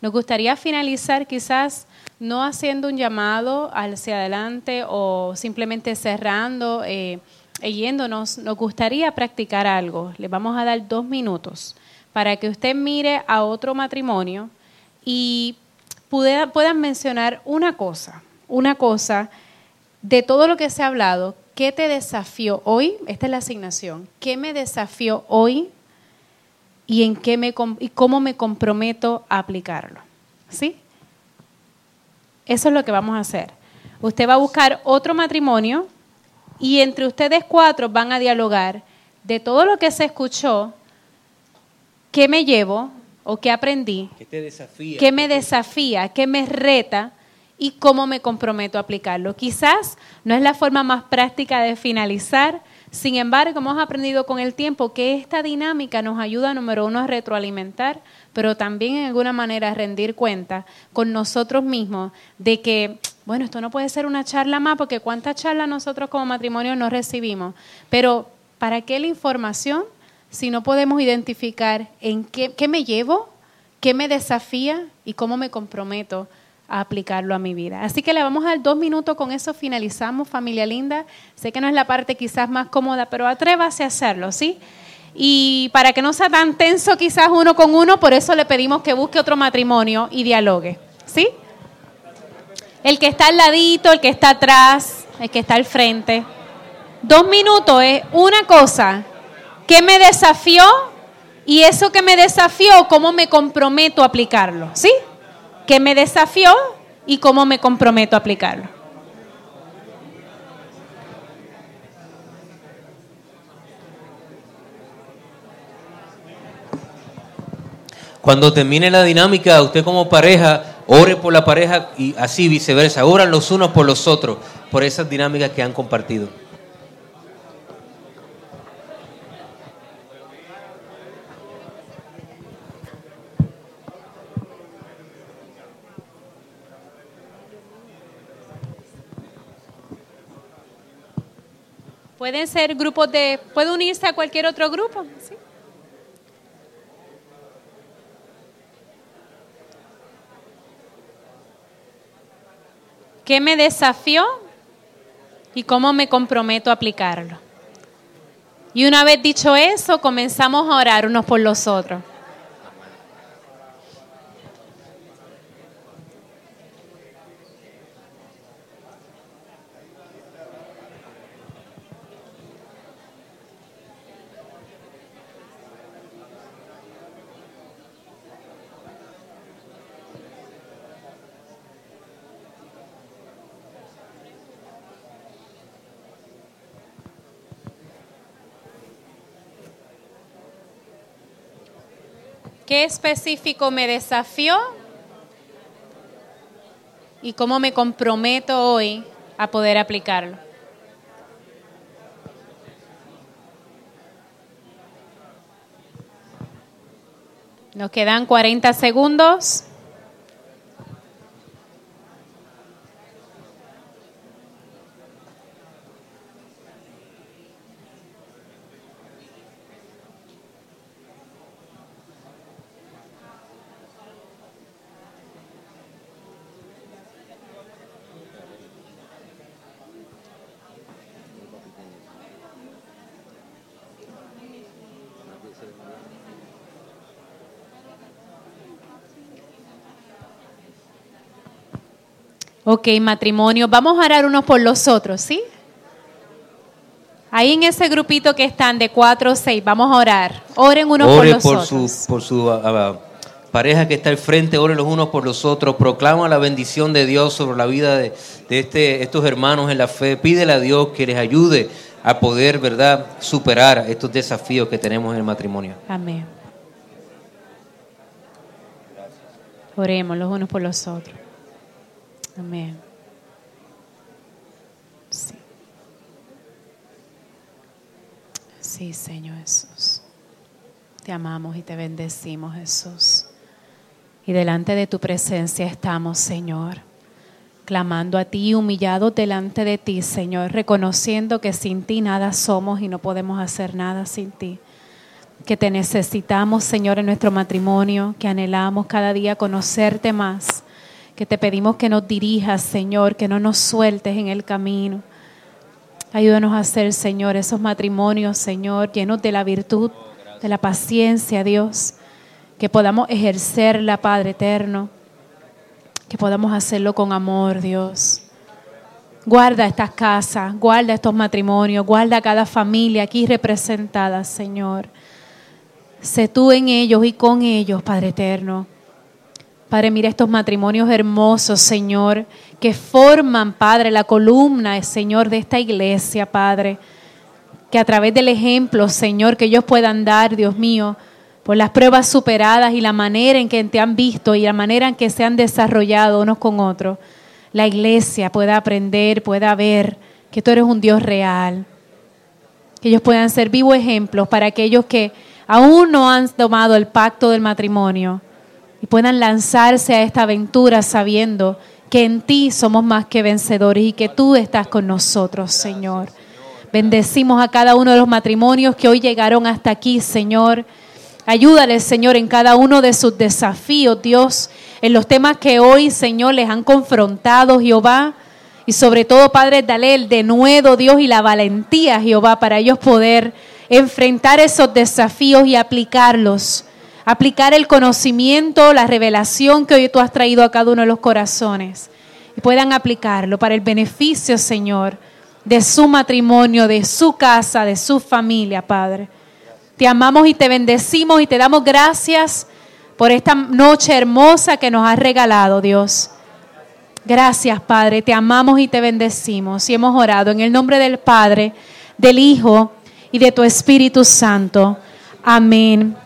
nos gustaría finalizar quizás no haciendo un llamado hacia adelante o simplemente cerrando e yéndonos, nos gustaría practicar algo. Le vamos a dar dos minutos para que usted mire a otro matrimonio y pueda, puedan mencionar una cosa, una cosa de todo lo que se ha hablado, ¿qué te desafió hoy? Esta es la asignación. ¿Qué me desafió hoy y en qué me y cómo me comprometo a aplicarlo. ¿Sí? Eso es lo que vamos a hacer. Usted va a buscar otro matrimonio y entre ustedes cuatro van a dialogar de todo lo que se escuchó, qué me llevo o qué aprendí, ¿Qué te desafía? qué me desafía, qué me reta y cómo me comprometo a aplicarlo. Quizás no es la forma más práctica de finalizar, sin embargo, hemos aprendido con el tiempo que esta dinámica nos ayuda, número uno, a retroalimentar, pero también en alguna manera a rendir cuenta con nosotros mismos de que, bueno, esto no puede ser una charla más, porque cuántas charlas nosotros como matrimonio no recibimos. Pero, ¿para qué la información si no podemos identificar en qué, qué me llevo, qué me desafía y cómo me comprometo? A aplicarlo a mi vida. Así que le vamos a dar dos minutos, con eso finalizamos, familia linda. Sé que no es la parte quizás más cómoda, pero atrévase a hacerlo, ¿sí? Y para que no sea tan tenso quizás uno con uno, por eso le pedimos que busque otro matrimonio y dialogue, ¿sí? El que está al ladito, el que está atrás, el que está al frente. Dos minutos es una cosa ¿Qué me desafió? Y eso que me desafió, ¿cómo me comprometo a aplicarlo? ¿Sí? ¿Qué me desafió y cómo me comprometo a aplicarlo? Cuando termine la dinámica, usted como pareja, ore por la pareja y así viceversa. Oran los unos por los otros, por esas dinámicas que han compartido. Pueden ser grupos de, puede unirse a cualquier otro grupo. ¿sí? ¿Qué me desafió y cómo me comprometo a aplicarlo? Y una vez dicho eso, comenzamos a orar unos por los otros. ¿Qué específico me desafió? ¿Y cómo me comprometo hoy a poder aplicarlo? Nos quedan 40 segundos. Ok, matrimonio. Vamos a orar unos por los otros, ¿sí? Ahí en ese grupito que están de cuatro o seis, vamos a orar. Oren unos por los por otros. su, por su ah, pareja que está al frente, ore los unos por los otros, proclama la bendición de Dios sobre la vida de, de este, estos hermanos en la fe, pídele a Dios que les ayude a poder, ¿verdad?, superar estos desafíos que tenemos en el matrimonio. Amén. Oremos los unos por los otros. Amén. Sí. Sí, Señor Jesús. Te amamos y te bendecimos, Jesús. Y delante de tu presencia estamos, Señor, clamando a ti, humillados delante de ti, Señor, reconociendo que sin ti nada somos y no podemos hacer nada sin ti. Que te necesitamos, Señor, en nuestro matrimonio, que anhelamos cada día conocerte más, que te pedimos que nos dirijas, Señor, que no nos sueltes en el camino. Ayúdanos a hacer, Señor, esos matrimonios, Señor, llenos de la virtud, de la paciencia, Dios, que podamos ejercerla, Padre eterno, que podamos hacerlo con amor, Dios. Guarda estas casas, guarda estos matrimonios, guarda cada familia aquí representada, Señor. Sé tú en ellos y con ellos, Padre eterno. Padre, mira estos matrimonios hermosos, Señor, que forman, Padre, la columna, Señor, de esta iglesia, Padre. Que a través del ejemplo, Señor, que ellos puedan dar, Dios mío, por las pruebas superadas y la manera en que te han visto y la manera en que se han desarrollado unos con otros, la iglesia pueda aprender, pueda ver que tú eres un Dios real. Que ellos puedan ser vivos ejemplos para aquellos que aún no han tomado el pacto del matrimonio y puedan lanzarse a esta aventura sabiendo que en ti somos más que vencedores y que tú estás con nosotros, Señor. Bendecimos a cada uno de los matrimonios que hoy llegaron hasta aquí, Señor. Ayúdales, Señor, en cada uno de sus desafíos, Dios, en los temas que hoy, Señor, les han confrontado, Jehová. Y sobre todo, Padre, dale el denuedo, Dios, y la valentía, Jehová, para ellos poder enfrentar esos desafíos y aplicarlos. Aplicar el conocimiento, la revelación que hoy tú has traído a cada uno de los corazones. Y puedan aplicarlo para el beneficio, Señor, de su matrimonio, de su casa, de su familia, Padre. Te amamos y te bendecimos y te damos gracias por esta noche hermosa que nos has regalado, Dios. Gracias, Padre. Te amamos y te bendecimos. Y hemos orado en el nombre del Padre, del Hijo y de tu Espíritu Santo. Amén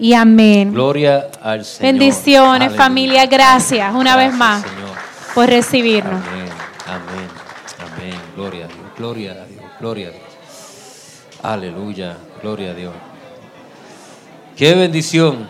y amén. Gloria al Señor. Bendiciones, Aleluya. familia. Gracias una vez más Señor. por recibirnos. Amén, amén, amén. Gloria a Dios, gloria a Dios, gloria a Dios. Aleluya, gloria a Dios. Qué bendición.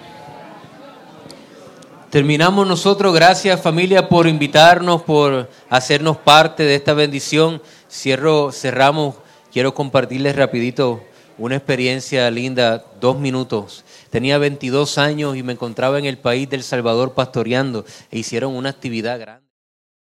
Terminamos nosotros, gracias familia por invitarnos, por hacernos parte de esta bendición. Cierro, cerramos, quiero compartirles rapidito una experiencia linda, dos minutos. Tenía 22 años y me encontraba en el país del Salvador pastoreando e hicieron una actividad grande.